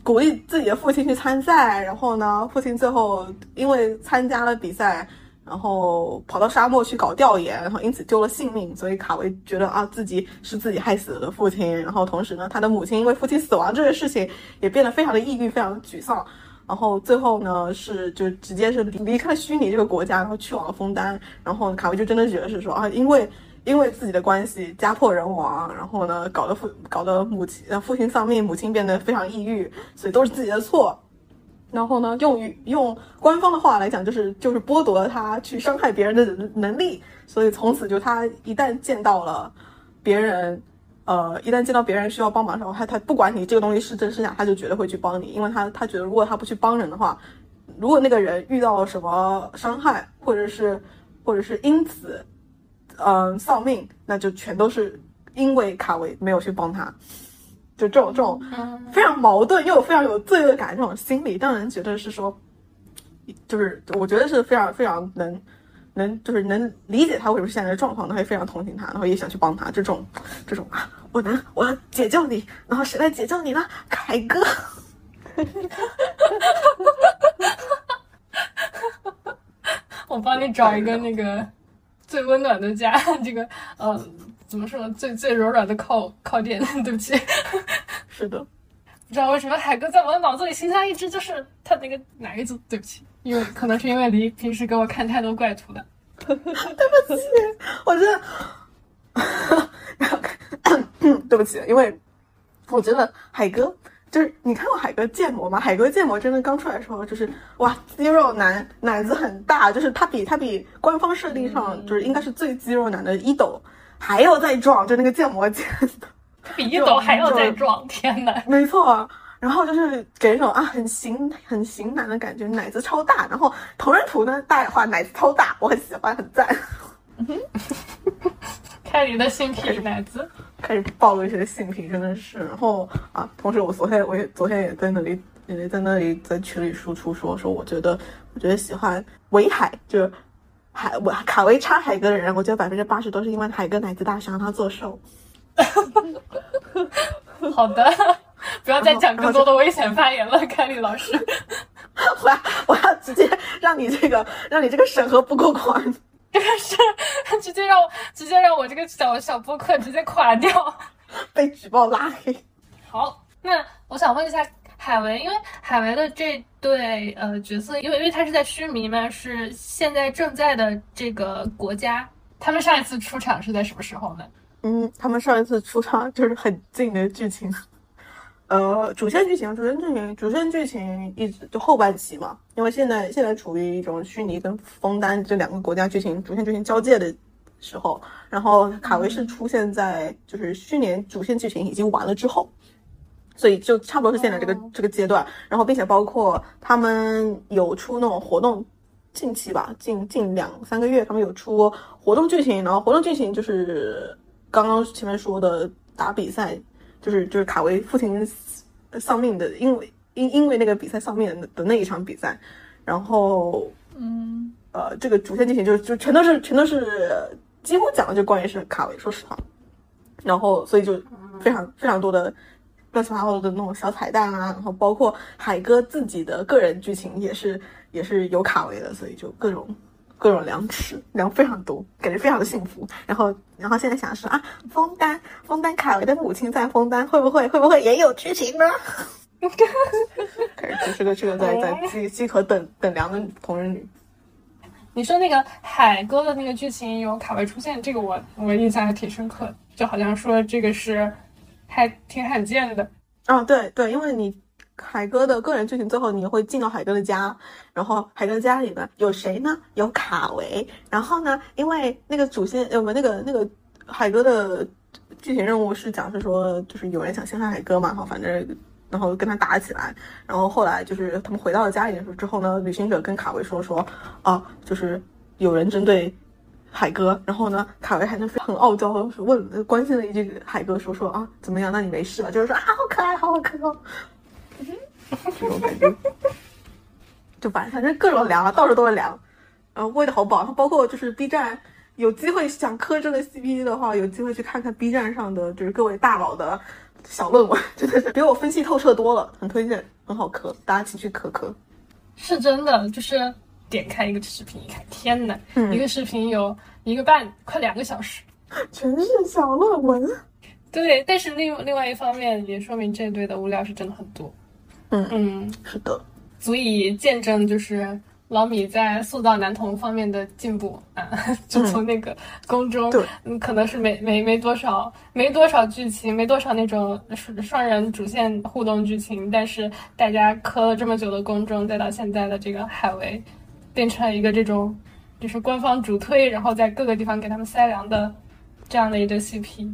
鼓励自己的父亲去参赛，然后呢，父亲最后因为参加了比赛，然后跑到沙漠去搞调研，然后因此丢了性命，所以卡维觉得啊自己是自己害死了父亲，然后同时呢，他的母亲因为父亲死亡这个事情也变得非常的抑郁，非常的沮丧。然后最后呢，是就直接是离开虚拟这个国家，然后去往了枫丹。然后卡维就真的觉得是说啊，因为因为自己的关系家破人亡，然后呢搞得父搞得母亲呃父亲丧命，母亲变得非常抑郁，所以都是自己的错。然后呢，用于用官方的话来讲，就是就是剥夺了他去伤害别人的能力。所以从此就他一旦见到了别人。呃，一旦见到别人需要帮忙的时候，他他不管你这个东西是真是假，他就绝对会去帮你，因为他他觉得如果他不去帮人的话，如果那个人遇到了什么伤害，或者是或者是因此，嗯、丧命，那就全都是因为卡维没有去帮他，就这种这种非常矛盾又非常有罪恶感这种心理，让人觉得是说，就是我觉得是非常非常能。能就是能理解他为什么现在的状况，然后也非常同情他，然后也想去帮他。这种，这种啊，我能，我要解救你，然后谁来解救你呢？凯哥。我帮你找一个那个最温暖的家，这个呃，怎么说呢？最最柔软的靠靠垫。对不起，是的，不知道为什么海哥在我的脑子里形象一直就是他那个奶子。对不起，因为可能是因为离平时给我看太多怪图了。对不起我真的，对不起，因为我觉得海哥就是你看过海哥建模吗？海哥建模真的刚出来的时候就是哇，肌肉男，奶子很大，就是他比他比官方设定上就是应该是最肌肉男的一斗还要再壮，就那个建模建的。比一斗还要再壮，天哪！没错，然后就是给人一种啊很型很型男的感觉，奶子超大，然后同人图呢大野化奶子超大，我很喜欢，很赞。开你的新品奶子，开始暴露一些性癖，真的是。然后啊，同时我昨天我也昨天也在那里也在那里在群里输出说说，我觉得我觉得喜欢维海就是海我卡维插海哥的人，我觉得百分之八十都是因为海哥奶子大，想让他做瘦。好的，不要再讲更多的危险发言了，凯里老师。我要我要直接让你这个让你这个审核不过关，这个是直接让我直接让我这个小小播客直接垮掉。被举报拉黑。好，那我想问一下海维，因为海维的这对呃角色，因为因为他是在须弥嘛，是现在正在的这个国家。他们上一次出场是在什么时候呢？嗯，他们上一次出场就是很近的剧情，呃，主线剧情、主线剧情、主线剧情一直就后半期嘛，因为现在现在处于一种虚拟跟枫丹这两个国家剧情主线剧情交界的时候，然后卡维是出现在就是去年主线剧情已经完了之后。所以就差不多是现在这个、哦这个阶段，然后并且包括他们有出那种活动，近期吧，近近两三个月，他们有出活动剧情，然后活动剧情就是刚刚前面说的打比赛，就是就是卡维父亲丧命的，因为因因为那个比赛丧命的的那一场比赛，然后嗯。呃，这个主线剧情就就全都是全都是几乎讲的就关于是卡维，说实话，然后所以就非常非常多的乱七八糟的那种小彩蛋啊，然后包括海哥自己的个人剧情也是也是有卡维的，所以就各种各种粮食粮非常多，感觉非常的幸福。然后然后现在想的是啊，枫丹枫丹卡维的母亲在枫丹会不会会不会也有剧情呢？开始这个这个在在饥饥渴等等粮的同人女。你说那个海哥的那个剧情有卡维出现，这个我我印象还挺深刻的，就好像说这个是还挺罕见的。嗯，对对，因为你海哥的个人剧情最后你会进到海哥的家，然后海哥家里呢有谁呢？有卡维，然后呢，因为那个主线呃不那个那个海哥的剧情任务是讲是说就是有人想陷害海哥嘛，然后反正然后跟他打起来，然后后来就是他们回到了家里的时候之后呢，旅行者跟卡维说说啊，就是有人针对。海哥，然后呢，卡维还能很傲娇问关心了一句海哥说说啊怎么样？那你没事吧？就是说啊好可爱，好好可爱。这种感觉，就反反正各种凉啊，到处都是凉，呃，喂的好饱。包括就是 B 站有机会想磕这个 CP 的话，有机会去看看 B 站上的就是各位大佬的小论文，真的是比我分析透彻多了，很推荐，很好磕，大家一起去磕磕。是真的，就是点开一个视频一看，天呐，嗯一个视频有一个半快两个小时。全是小论文。对，但是另另外一方面也说明这一队的物料是真的很多。嗯。嗯，是的，足以见证就是老米在塑造男童方面的进步啊，就从那个宫中，嗯，可能是没没没多少没多少剧情，没多少那种双双人主线互动剧情，但是大家磕了这么久的宫中，再到现在的这个海维，变成了一个这种就是官方主推，然后在各个地方给他们塞粮的这样的一对 CP，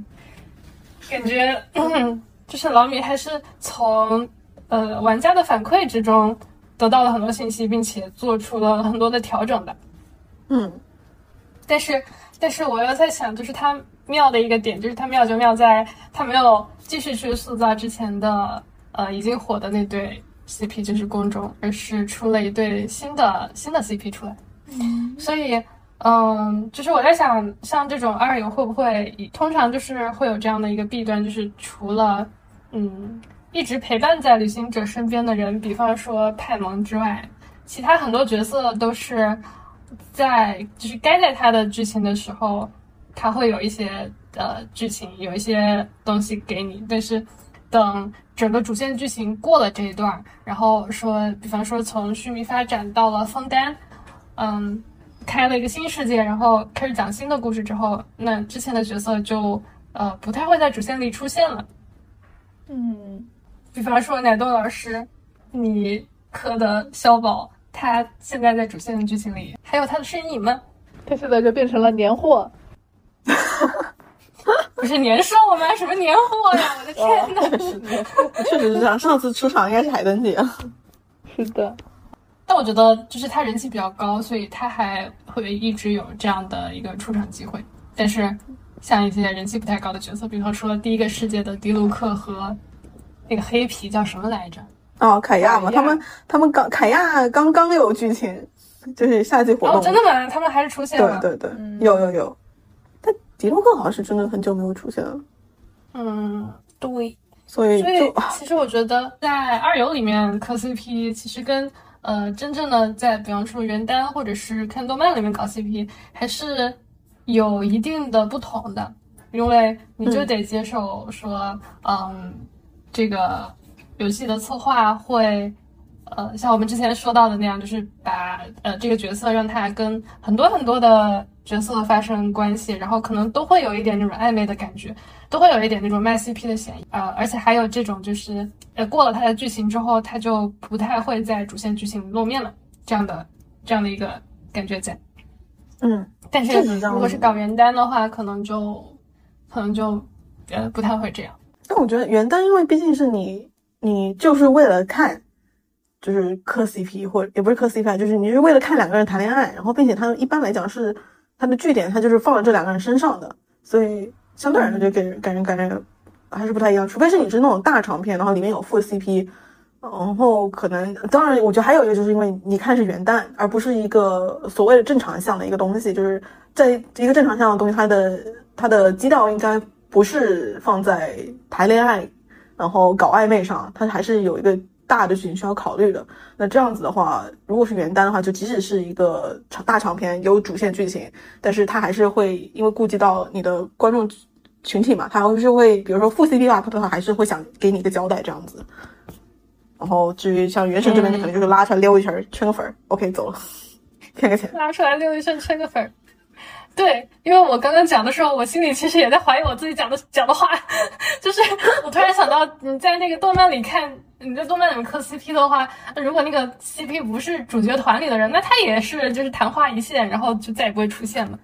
感觉、嗯、就是老米还是从呃玩家的反馈之中得到了很多信息，并且做出了很多的调整的。嗯但是，但是我又在想，就是他妙的一个点，就是他妙就妙在他没有继续去塑造之前的呃已经火的那对 CP，就是宫中，而是出了一对新的新的 CP 出来。所以，嗯，就是我在想，像这种二游会不会通常就是会有这样的一个弊端，就是除了嗯一直陪伴在旅行者身边的人，比方说派蒙之外，其他很多角色都是在就是该在他的剧情的时候，他会有一些呃剧情，有一些东西给你，但是等整个主线剧情过了这一段，然后说，比方说从须弥发展到了枫丹，嗯，开了一个新世界，然后开始讲新的故事之后，那之前的角色就呃不太会在主线里出现了。嗯，比方说奶豆老师，你磕的肖宝，他现在在主线的剧情里还有他的身影吗？他现在就变成了年货。不是年兽吗？什么年货呀！我的天哪！确实是这样。上次出场应该是海灯姐。是的，但我觉得就是他人气比较高，所以他还会一直有这样的一个出场机会。但是像一些人气不太高的角色，比方说第一个世界的迪卢克和那个黑皮叫什么来着？哦，凯亚嘛，亚他们他们刚凯亚刚刚有剧情，就是夏季活动。哦，真的吗？他们还是出现了。对对对，有有有。但迪卢克好像是真的很久没有出现了，嗯，对。所以所以就其实我觉得在二游里面磕 CP，其实跟呃真正的在比方说原单或者是看动漫里面搞 CP 还是有一定的不同的，因为你就得接受说，嗯，这个游戏的策划会。呃，像我们之前说到的那样，就是把呃这个角色让他跟很多很多的角色发生关系，然后可能都会有一点那种暧昧的感觉，都会有一点那种卖 CP 的嫌疑。呃，而且还有这种就是呃过了他的剧情之后，他就不太会在主线剧情露面了，这样的这样的一个感觉在。嗯，但是如果是搞原单的话，可能就可能就呃不太会这样。但我觉得原单，因为毕竟是你你就是为了看。就是磕 CP 或者也不是磕 CP，就是你是为了看两个人谈恋爱，然后并且它一般来讲是它的据点，它就是放在这两个人身上的，所以相对来说就给人感觉感觉还是不太一样。除非是你是那种大长片，然后里面有副 CP，然后可能，当然，我觉得还有一个，就是因为你看是元旦，而不是一个所谓的正常项的一个东西，就是在一个正常项的东西，它的它的基调应该不是放在谈恋爱，然后搞暧昧上，它还是有一个大的剧情需要考虑的。那这样子的话，如果是元旦的话，就即使是一个长大长篇有主线剧情，但是它还是会因为顾及到你的观众群体嘛，它还是会，比如说副 CP 吧，它它还是会想给你一个交代这样子。然后至于像原神这边，可能就是拉出来溜一圈，圈个粉儿，OK 走了，骗个钱。拉出来溜一圈，圈个粉儿。对，因为我刚刚讲的时候，我心里其实也在怀疑我自己讲的讲的话，就是我突然想到，你在那个动漫里看，你在动漫里面磕 CP 的话，如果那个 CP 不是主角团里的人，那他也是就是昙花一现，然后就再也不会出现了。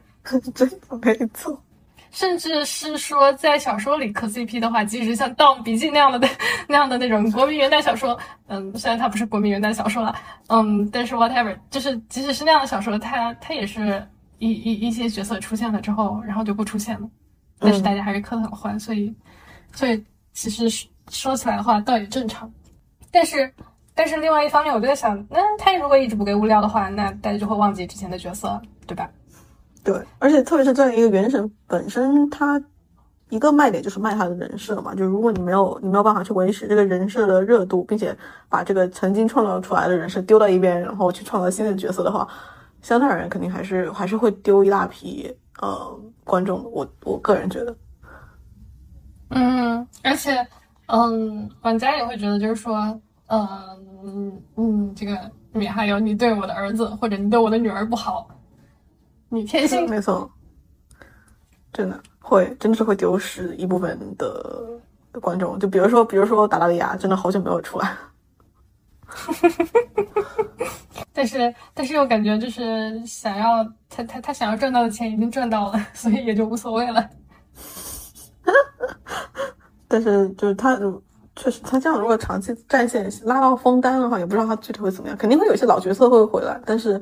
真的没错。甚至是说，在小说里磕 CP 的话，即使像《盗墓笔记》那样的那样的那种国民元旦小说，嗯，虽然它不是国民元旦小说了，嗯，但是 whatever，就是即使是那样的小说，它它也是一一一些角色出现了之后，然后就不出现了，但是大家还是磕得很欢，所以所以其实说起来的话倒也正常，但是但是另外一方面，我就在想，那他如果一直不给物料的话，那大家就会忘记之前的角色，对吧？对，而且特别是在一个原神本身，它一个卖点就是卖它的人设嘛。就如果你没有你没有办法去维持这个人设的热度，并且把这个曾经创造出来的人设丢到一边，然后去创造新的角色的话，相对而言肯定还是还是会丢一大批呃观众。我我个人觉得，嗯，而且嗯，玩家也会觉得就是说，嗯嗯，这个米哈游，你对我的儿子或者你对我的女儿不好。你偏心，没错，真的会，真的是会丢失一部分的观众。就比如说，比如说达达利亚，真的好久没有出来。但是，但是又感觉就是想要他他他想要赚到的钱已经赚到了，所以也就无所谓了。但是就是他，确实他这样如果长期战线拉到封单的话，也不知道他具体会怎么样。肯定会有一些老角色会回来，但是。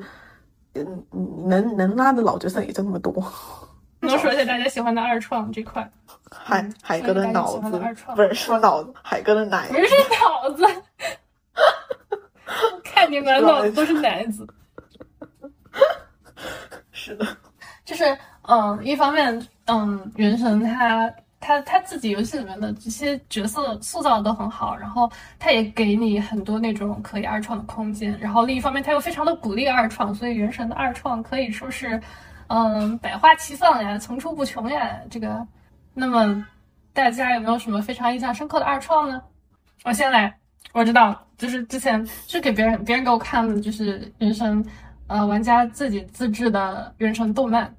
嗯，能能拉的老角色也就那么多。能说一下大家喜欢的二创这块？海海哥的脑子不是说脑子，海哥的奶不是脑子。看你满脑子都是奶子。是的，就是嗯，一方面嗯，原神它。他他自己游戏里面的这些角色塑造的都很好，然后他也给你很多那种可以二创的空间，然后另一方面他又非常的鼓励二创，所以原神的二创可以说是，嗯，百花齐放呀，层出不穷呀。这个，那么大家有没有什么非常印象深刻的二创呢？我先来，我知道，就是之前是给别人别人给我看的，就是原神，呃，玩家自己自制的原神动漫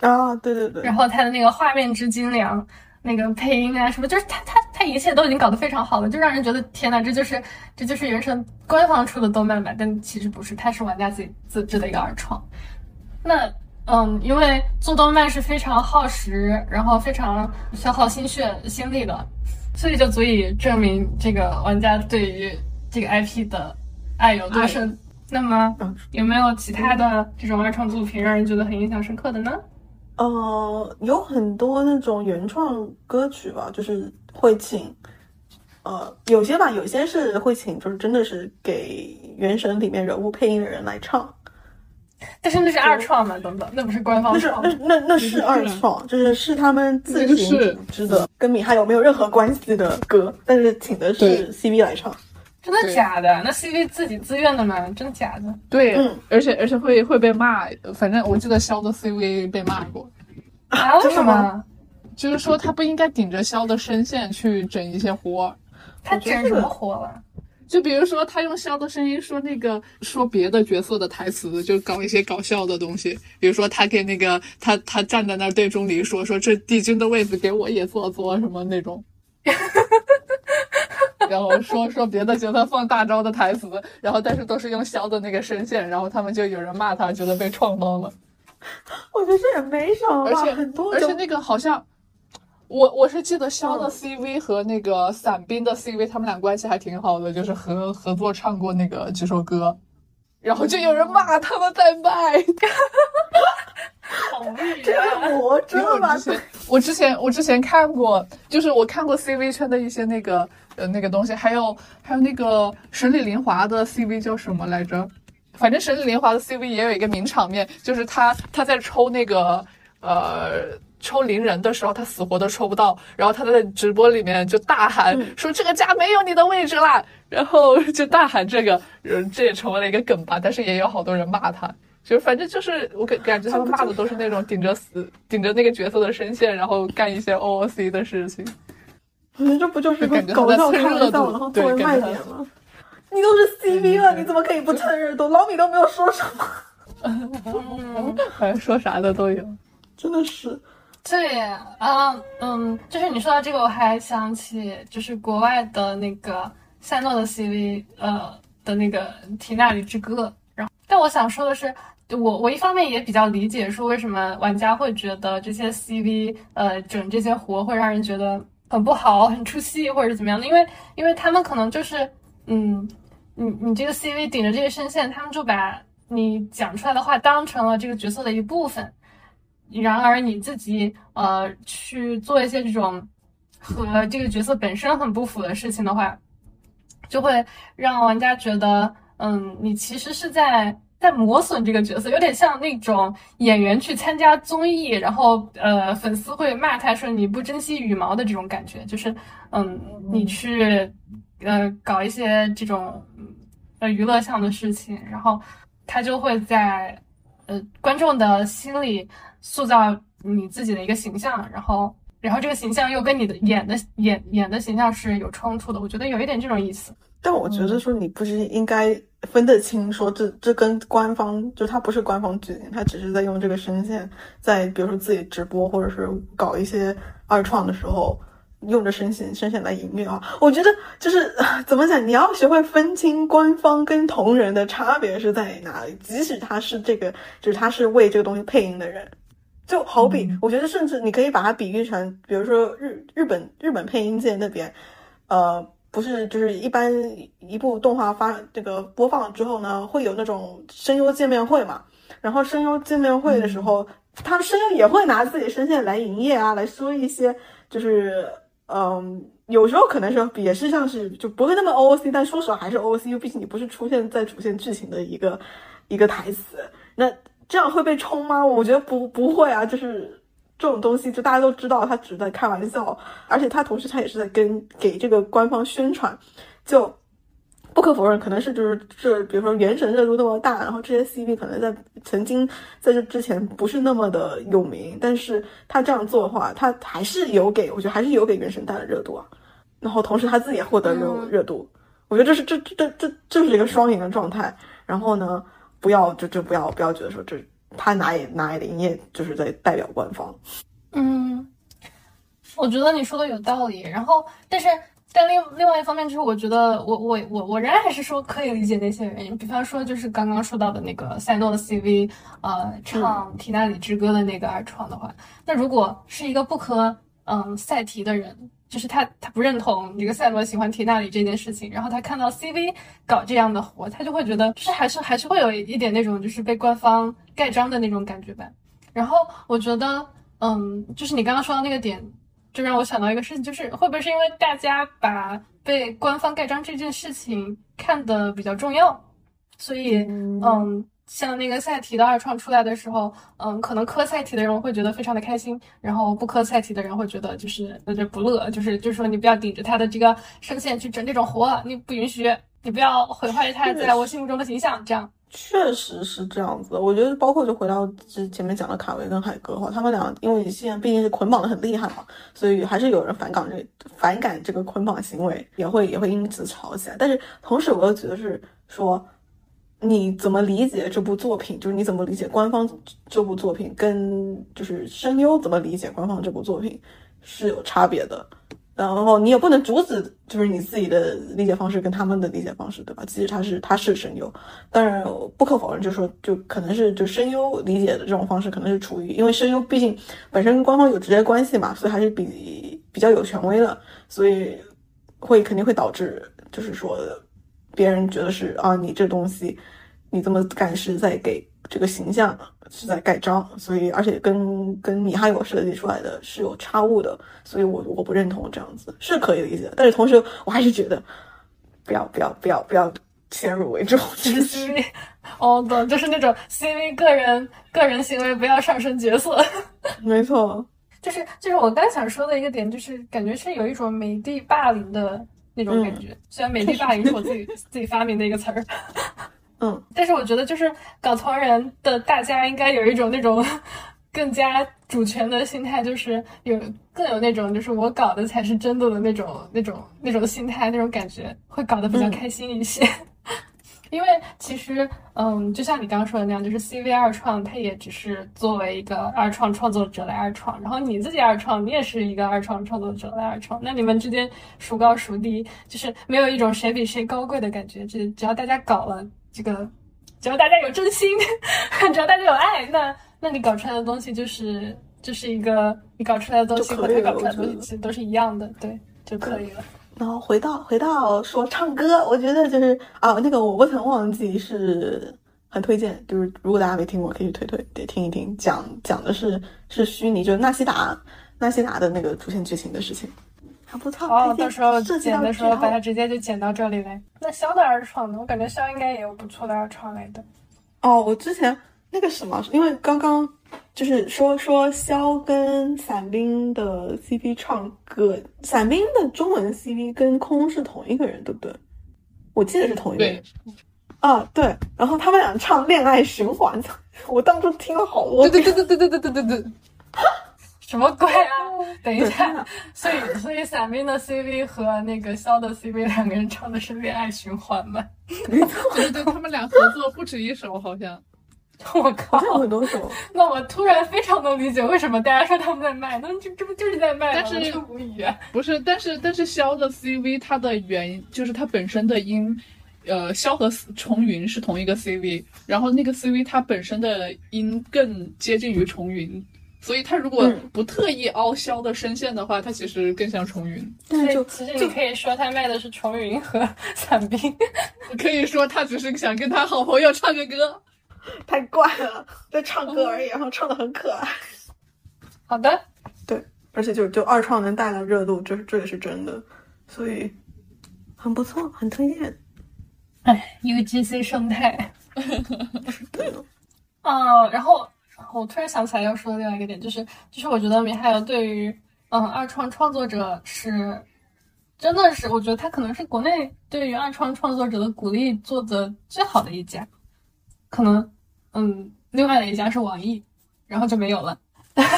啊，对对对，然后他的那个画面之精良。那个配音啊，什么就是他他他一切都已经搞得非常好了，就让人觉得天呐，这就是这就是原神官方出的动漫吧，但其实不是，它是玩家自己自制的一个二创。那嗯，因为做动漫是非常耗时，然后非常消耗心血心力的，所以就足以证明这个玩家对于这个 IP 的爱有多深。那么有没有其他的这种二创作品让人觉得很印象深刻的呢？呃，有很多那种原创歌曲吧，就是会请，呃，有些吧，有些是会请，就是真的是给《原神》里面人物配音的人来唱。但是那是二创嘛，等等，那不是官方创，那是那那那是二创，就是是他们自行组织的，跟米哈游没有任何关系的歌，但是请的是 CV 来唱。真的假的？那 CV 自己自愿的吗？真的假的？对，而且而且会会被骂。反正我记得肖的 CV 被骂过啊？为什么？就是说他不应该顶着肖的声线去整一些活。他整什么活了？就比如说他用肖的声音说那个说别的角色的台词，就搞一些搞笑的东西。比如说他给那个他他站在那儿对钟离说说这帝君的位子给我也坐坐什么那种。然后说说别的角色放大招的台词，然后但是都是用肖的那个声线，然后他们就有人骂他，觉得被创到了。我觉得这也没什么，而且很多，而且那个好像，我我是记得肖的 CV 和那个伞兵的 CV，他们俩关系还挺好的，就是合合作唱过那个几首歌，然后就有人骂他们在卖。好厉害！我真的吗？我之前我之前看过，就是我看过 CV 圈的一些那个呃那个东西，还有还有那个神里林华的 CV 叫什么来着？反正神里林华的 CV 也有一个名场面，就是他他在抽那个呃。抽灵人的时候，他死活都抽不到，然后他在直播里面就大喊说：“这个家没有你的位置啦！”然后就大喊这个，这也成为了一个梗吧。但是也有好多人骂他，就反正就是我感感觉他们骂的都是那种顶着死、顶着那个角色的声线，然后干一些 OOC 的事情。你，这不就是个搞笑看热度，然后作为卖点吗？你都是 CV 了，你怎么可以不蹭热度？老米都没有说什么，好 像说啥的都有，真的是。对啊，嗯，就是你说到这个，我还想起就是国外的那个赛诺的 CV，呃的那个提纳里之歌。我想说的是，我我一方面也比较理解说为什么玩家会觉得这些 CV，呃，整这些活会让人觉得很不好、很出戏，或者是怎么样的，因为因为他们可能就是，嗯，你你这个 CV 顶着这个声线，他们就把你讲出来的话当成了这个角色的一部分。然而你自己呃去做一些这种和这个角色本身很不符的事情的话，就会让玩家觉得，嗯，你其实是在在磨损这个角色，有点像那种演员去参加综艺，然后呃粉丝会骂他说你不珍惜羽毛的这种感觉，就是嗯你去呃搞一些这种呃娱乐项的事情，然后他就会在呃观众的心里。塑造你自己的一个形象，然后，然后这个形象又跟你的演的演演的形象是有冲突的，我觉得有一点这种意思。但我觉得说你不是应该分得清，说这这跟官方就他不是官方剧情，他只是在用这个声线，在比如说自己直播或者是搞一些二创的时候，用着声线声线来营运啊。我觉得就是 怎么讲，你要学会分清官方跟同人的差别是在哪里，即使他是这个，就是他是为这个东西配音的人。就好比，我觉得甚至你可以把它比喻成，比如说日日本日本配音界那边，呃，不是就是一般一部动画发这个播放之后呢，会有那种声优见面会嘛，然后声优见面会的时候，他声优也会拿自己声线来营业啊，来说一些就是嗯，有时候可能是也是像是就不会那么 OOC，但说实话还是 OOC，因为毕竟你不是出现在主线剧情的一个一个台词，那。这样会被冲吗？我觉得不不会啊，就是这种东西，就大家都知道他只是在开玩笑，而且他同时他也是在跟给这个官方宣传。就不可否认，可能是就是这，比如说原神热度那么大，然后这些 CP 可能在曾经在这之前不是那么的有名，但是他这样做的话，他还是有给，我觉得还是有给原神带来热度啊。然后同时他自己也获得热热度，我觉得这是这这这这是一个双赢的状态。然后呢？不要就就不要不要觉得说这他哪也哪也的营业就是在代表官方。嗯，我觉得你说的有道理。然后，但是但另另外一方面就是，我觉得我我我我仍然还是说可以理解那些原因。比方说，就是刚刚说到的那个赛诺的 CV，呃，唱《提纳里之歌》的那个二创的话，那如果是一个不磕嗯赛提的人。就是他，他不认同这个赛罗喜欢提纳里这件事情，然后他看到 CV 搞这样的活，他就会觉得，就是还是还是会有一点那种就是被官方盖章的那种感觉吧。然后我觉得，嗯，就是你刚刚说到那个点，就让我想到一个事情，就是会不会是因为大家把被官方盖章这件事情看得比较重要，所以，嗯。像那个赛提的二创出来的时候，嗯，可能磕赛提的人会觉得非常的开心，然后不磕赛提的人会觉得就是那就不乐，就是就是说你不要顶着他的这个声线去整这种活，你不允许，你不要毁坏他在我心目中的形象，这样确实是这样子。我觉得包括就回到之前面讲的卡维跟海哥哈，他们俩因为现在毕竟是捆绑的很厉害嘛，所以还是有人反感这反感这个捆绑行为，也会也会因此吵起来。但是同时我又觉得是说。你怎么理解这部作品？就是你怎么理解官方这部作品，跟就是声优怎么理解官方这部作品是有差别的。然后你也不能阻止，就是你自己的理解方式跟他们的理解方式，对吧？其实他是他是声优，当然不可否认，就是说就可能是就声优理解的这种方式，可能是处于因为声优毕竟本身跟官方有直接关系嘛，所以还是比比较有权威的，所以会肯定会导致就是说。别人觉得是啊，你这东西，你这么干是在给这个形象是在盖章，所以而且跟跟米哈游设计出来的是有差误的，所以我我不认同这样子是可以理解的，但是同时我还是觉得不要不要不要不要先入为主，就是 CV，哦，懂，就是那种 CV 个人个人行为不要上升角色。没错，就是就是我刚想说的一个点，就是感觉是有一种美帝霸凌的那种感觉。虽然美丽霸凌是我自己自己发明的一个词儿，嗯，但是我觉得就是搞同人的大家应该有一种那种 更加主权的心态，就是有更有那种就是我搞的才是真的的那种那种那种心态那种感觉，会搞得比较开心一些。因为其实，嗯，就像你刚刚说的那样，就是 CV 二创，它也只是作为一个二创创作者来二创，然后你自己二创，你也是一个二创创作者来二创，那你们之间孰高孰低，就是没有一种谁比谁高贵的感觉。只只要大家搞了这个，只要大家有真心，只要大家有爱，那那你搞出来的东西就是就是一个你搞出来的东西和他搞出来的东西其实都是一样的，对，就可以了。然后回到回到说唱歌，我觉得就是啊，那个我不曾忘记是很推荐，就是如果大家没听过，可以去推推得听一听，讲讲的是是虚拟，就是纳西达纳西达的那个主线剧情的事情，还不错。哦，到时候剪剪的时候把它直接就剪到这里来。那肖的二创呢？我感觉肖应该也有不错的二创来的。哦，我之前那个什么，因为刚刚。就是说说肖跟伞兵的 CP 唱歌，伞兵的中文 CP 跟空是同一个人，对不对？我记得是同一个人。啊，对。然后他们俩唱《恋爱循环》，我当初听了好多。对对对对对对对对对对。什么鬼啊？等一下，所以所以伞兵的 CV 和那个肖的 CV 两个人唱的是《恋爱循环》吗？对对对，他们俩合作不止一首，好像。我靠，很多首。那我突然非常能理解为什么大家说他们在卖，那这这不就是在卖吗？但是无语。不是，但是但是肖的 CV 它的原就是它本身的音，呃，肖和重云是同一个 CV，然后那个 CV 它本身的音更接近于重云，所以他如果不特意凹肖的声线的话，它其实更像重云。但是其实你可以说他卖的是重云和 伞兵，可以说他只是想跟他好朋友唱个歌。太怪了，在唱歌而已，然后唱的很可爱。好的，对，而且就就二创能带来热度，这这也是真的，所以很不错，很推荐。哎，UGC 生态，对。嗯，然后我突然想起来要说的另外一个点，就是就是我觉得米哈游对于嗯二创创作者是真的是，我觉得他可能是国内对于二创创作者的鼓励做的最好的一家。可能，嗯，另外的一家是网易，然后就没有了，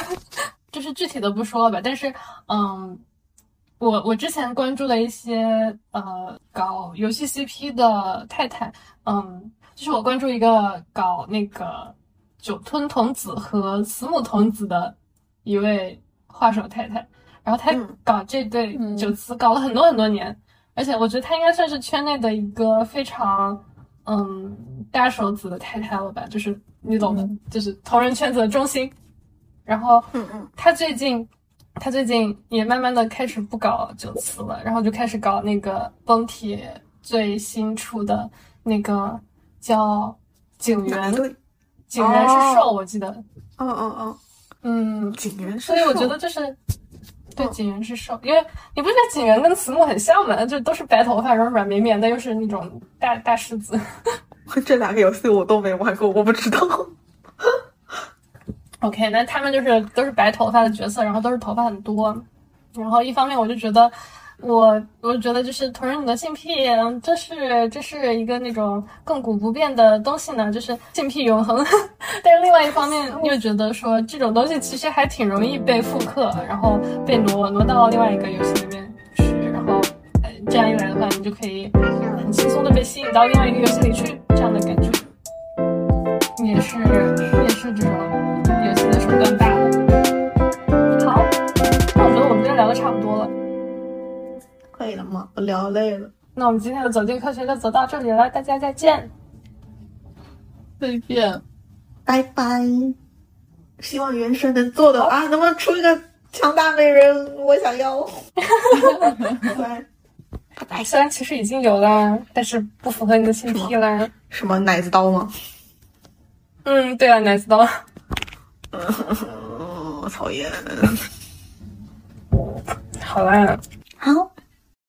就是具体的不说了吧。但是，嗯，我我之前关注的一些呃搞游戏 CP 的太太，嗯，就是我关注一个搞那个酒吞童子和慈母童子的一位画手太太，然后她搞这对酒慈搞了很多很多年，而且我觉得她应该算是圈内的一个非常。嗯，大手子的太太了吧，就是你懂的，就是同人圈子的中心。然后，嗯嗯，他最近，他最近也慢慢的开始不搞九次了，然后就开始搞那个崩铁最新出的那个叫警员，警员是兽，我记得。嗯嗯嗯，嗯，警员是所以我觉得就是。对，景元是瘦，因为你不觉得景元跟慈母很像吗？就都是白头发，然后软绵绵的，又是那种大大狮子。这两个游戏我都没玩过，我不知道。OK，那他们就是都是白头发的角色，然后都是头发很多，然后一方面我就觉得。我我觉得就是同人女的性癖，这是这是一个那种亘古不变的东西呢，就是性癖永恒。但是另外一方面又觉得说这种东西其实还挺容易被复刻，然后被挪挪到另外一个游戏里面去，然后这样一来的话，你就可以很轻松的被吸引到另外一个游戏里去，这样的感觉也是也是这种游戏的手段罢了。好，那我觉得我们今天聊的差不多了。可以了吗？我聊累了。那我们今天的走进科学就走到这里了，大家再见。再见，拜拜。希望原神能做的啊，能不能出一个强大美人？我想要。拜拜。虽然其实已经有了，但是不符合你的性癖了。什么奶子刀吗？嗯，对啊，奶子刀。嗯，讨厌。好啦，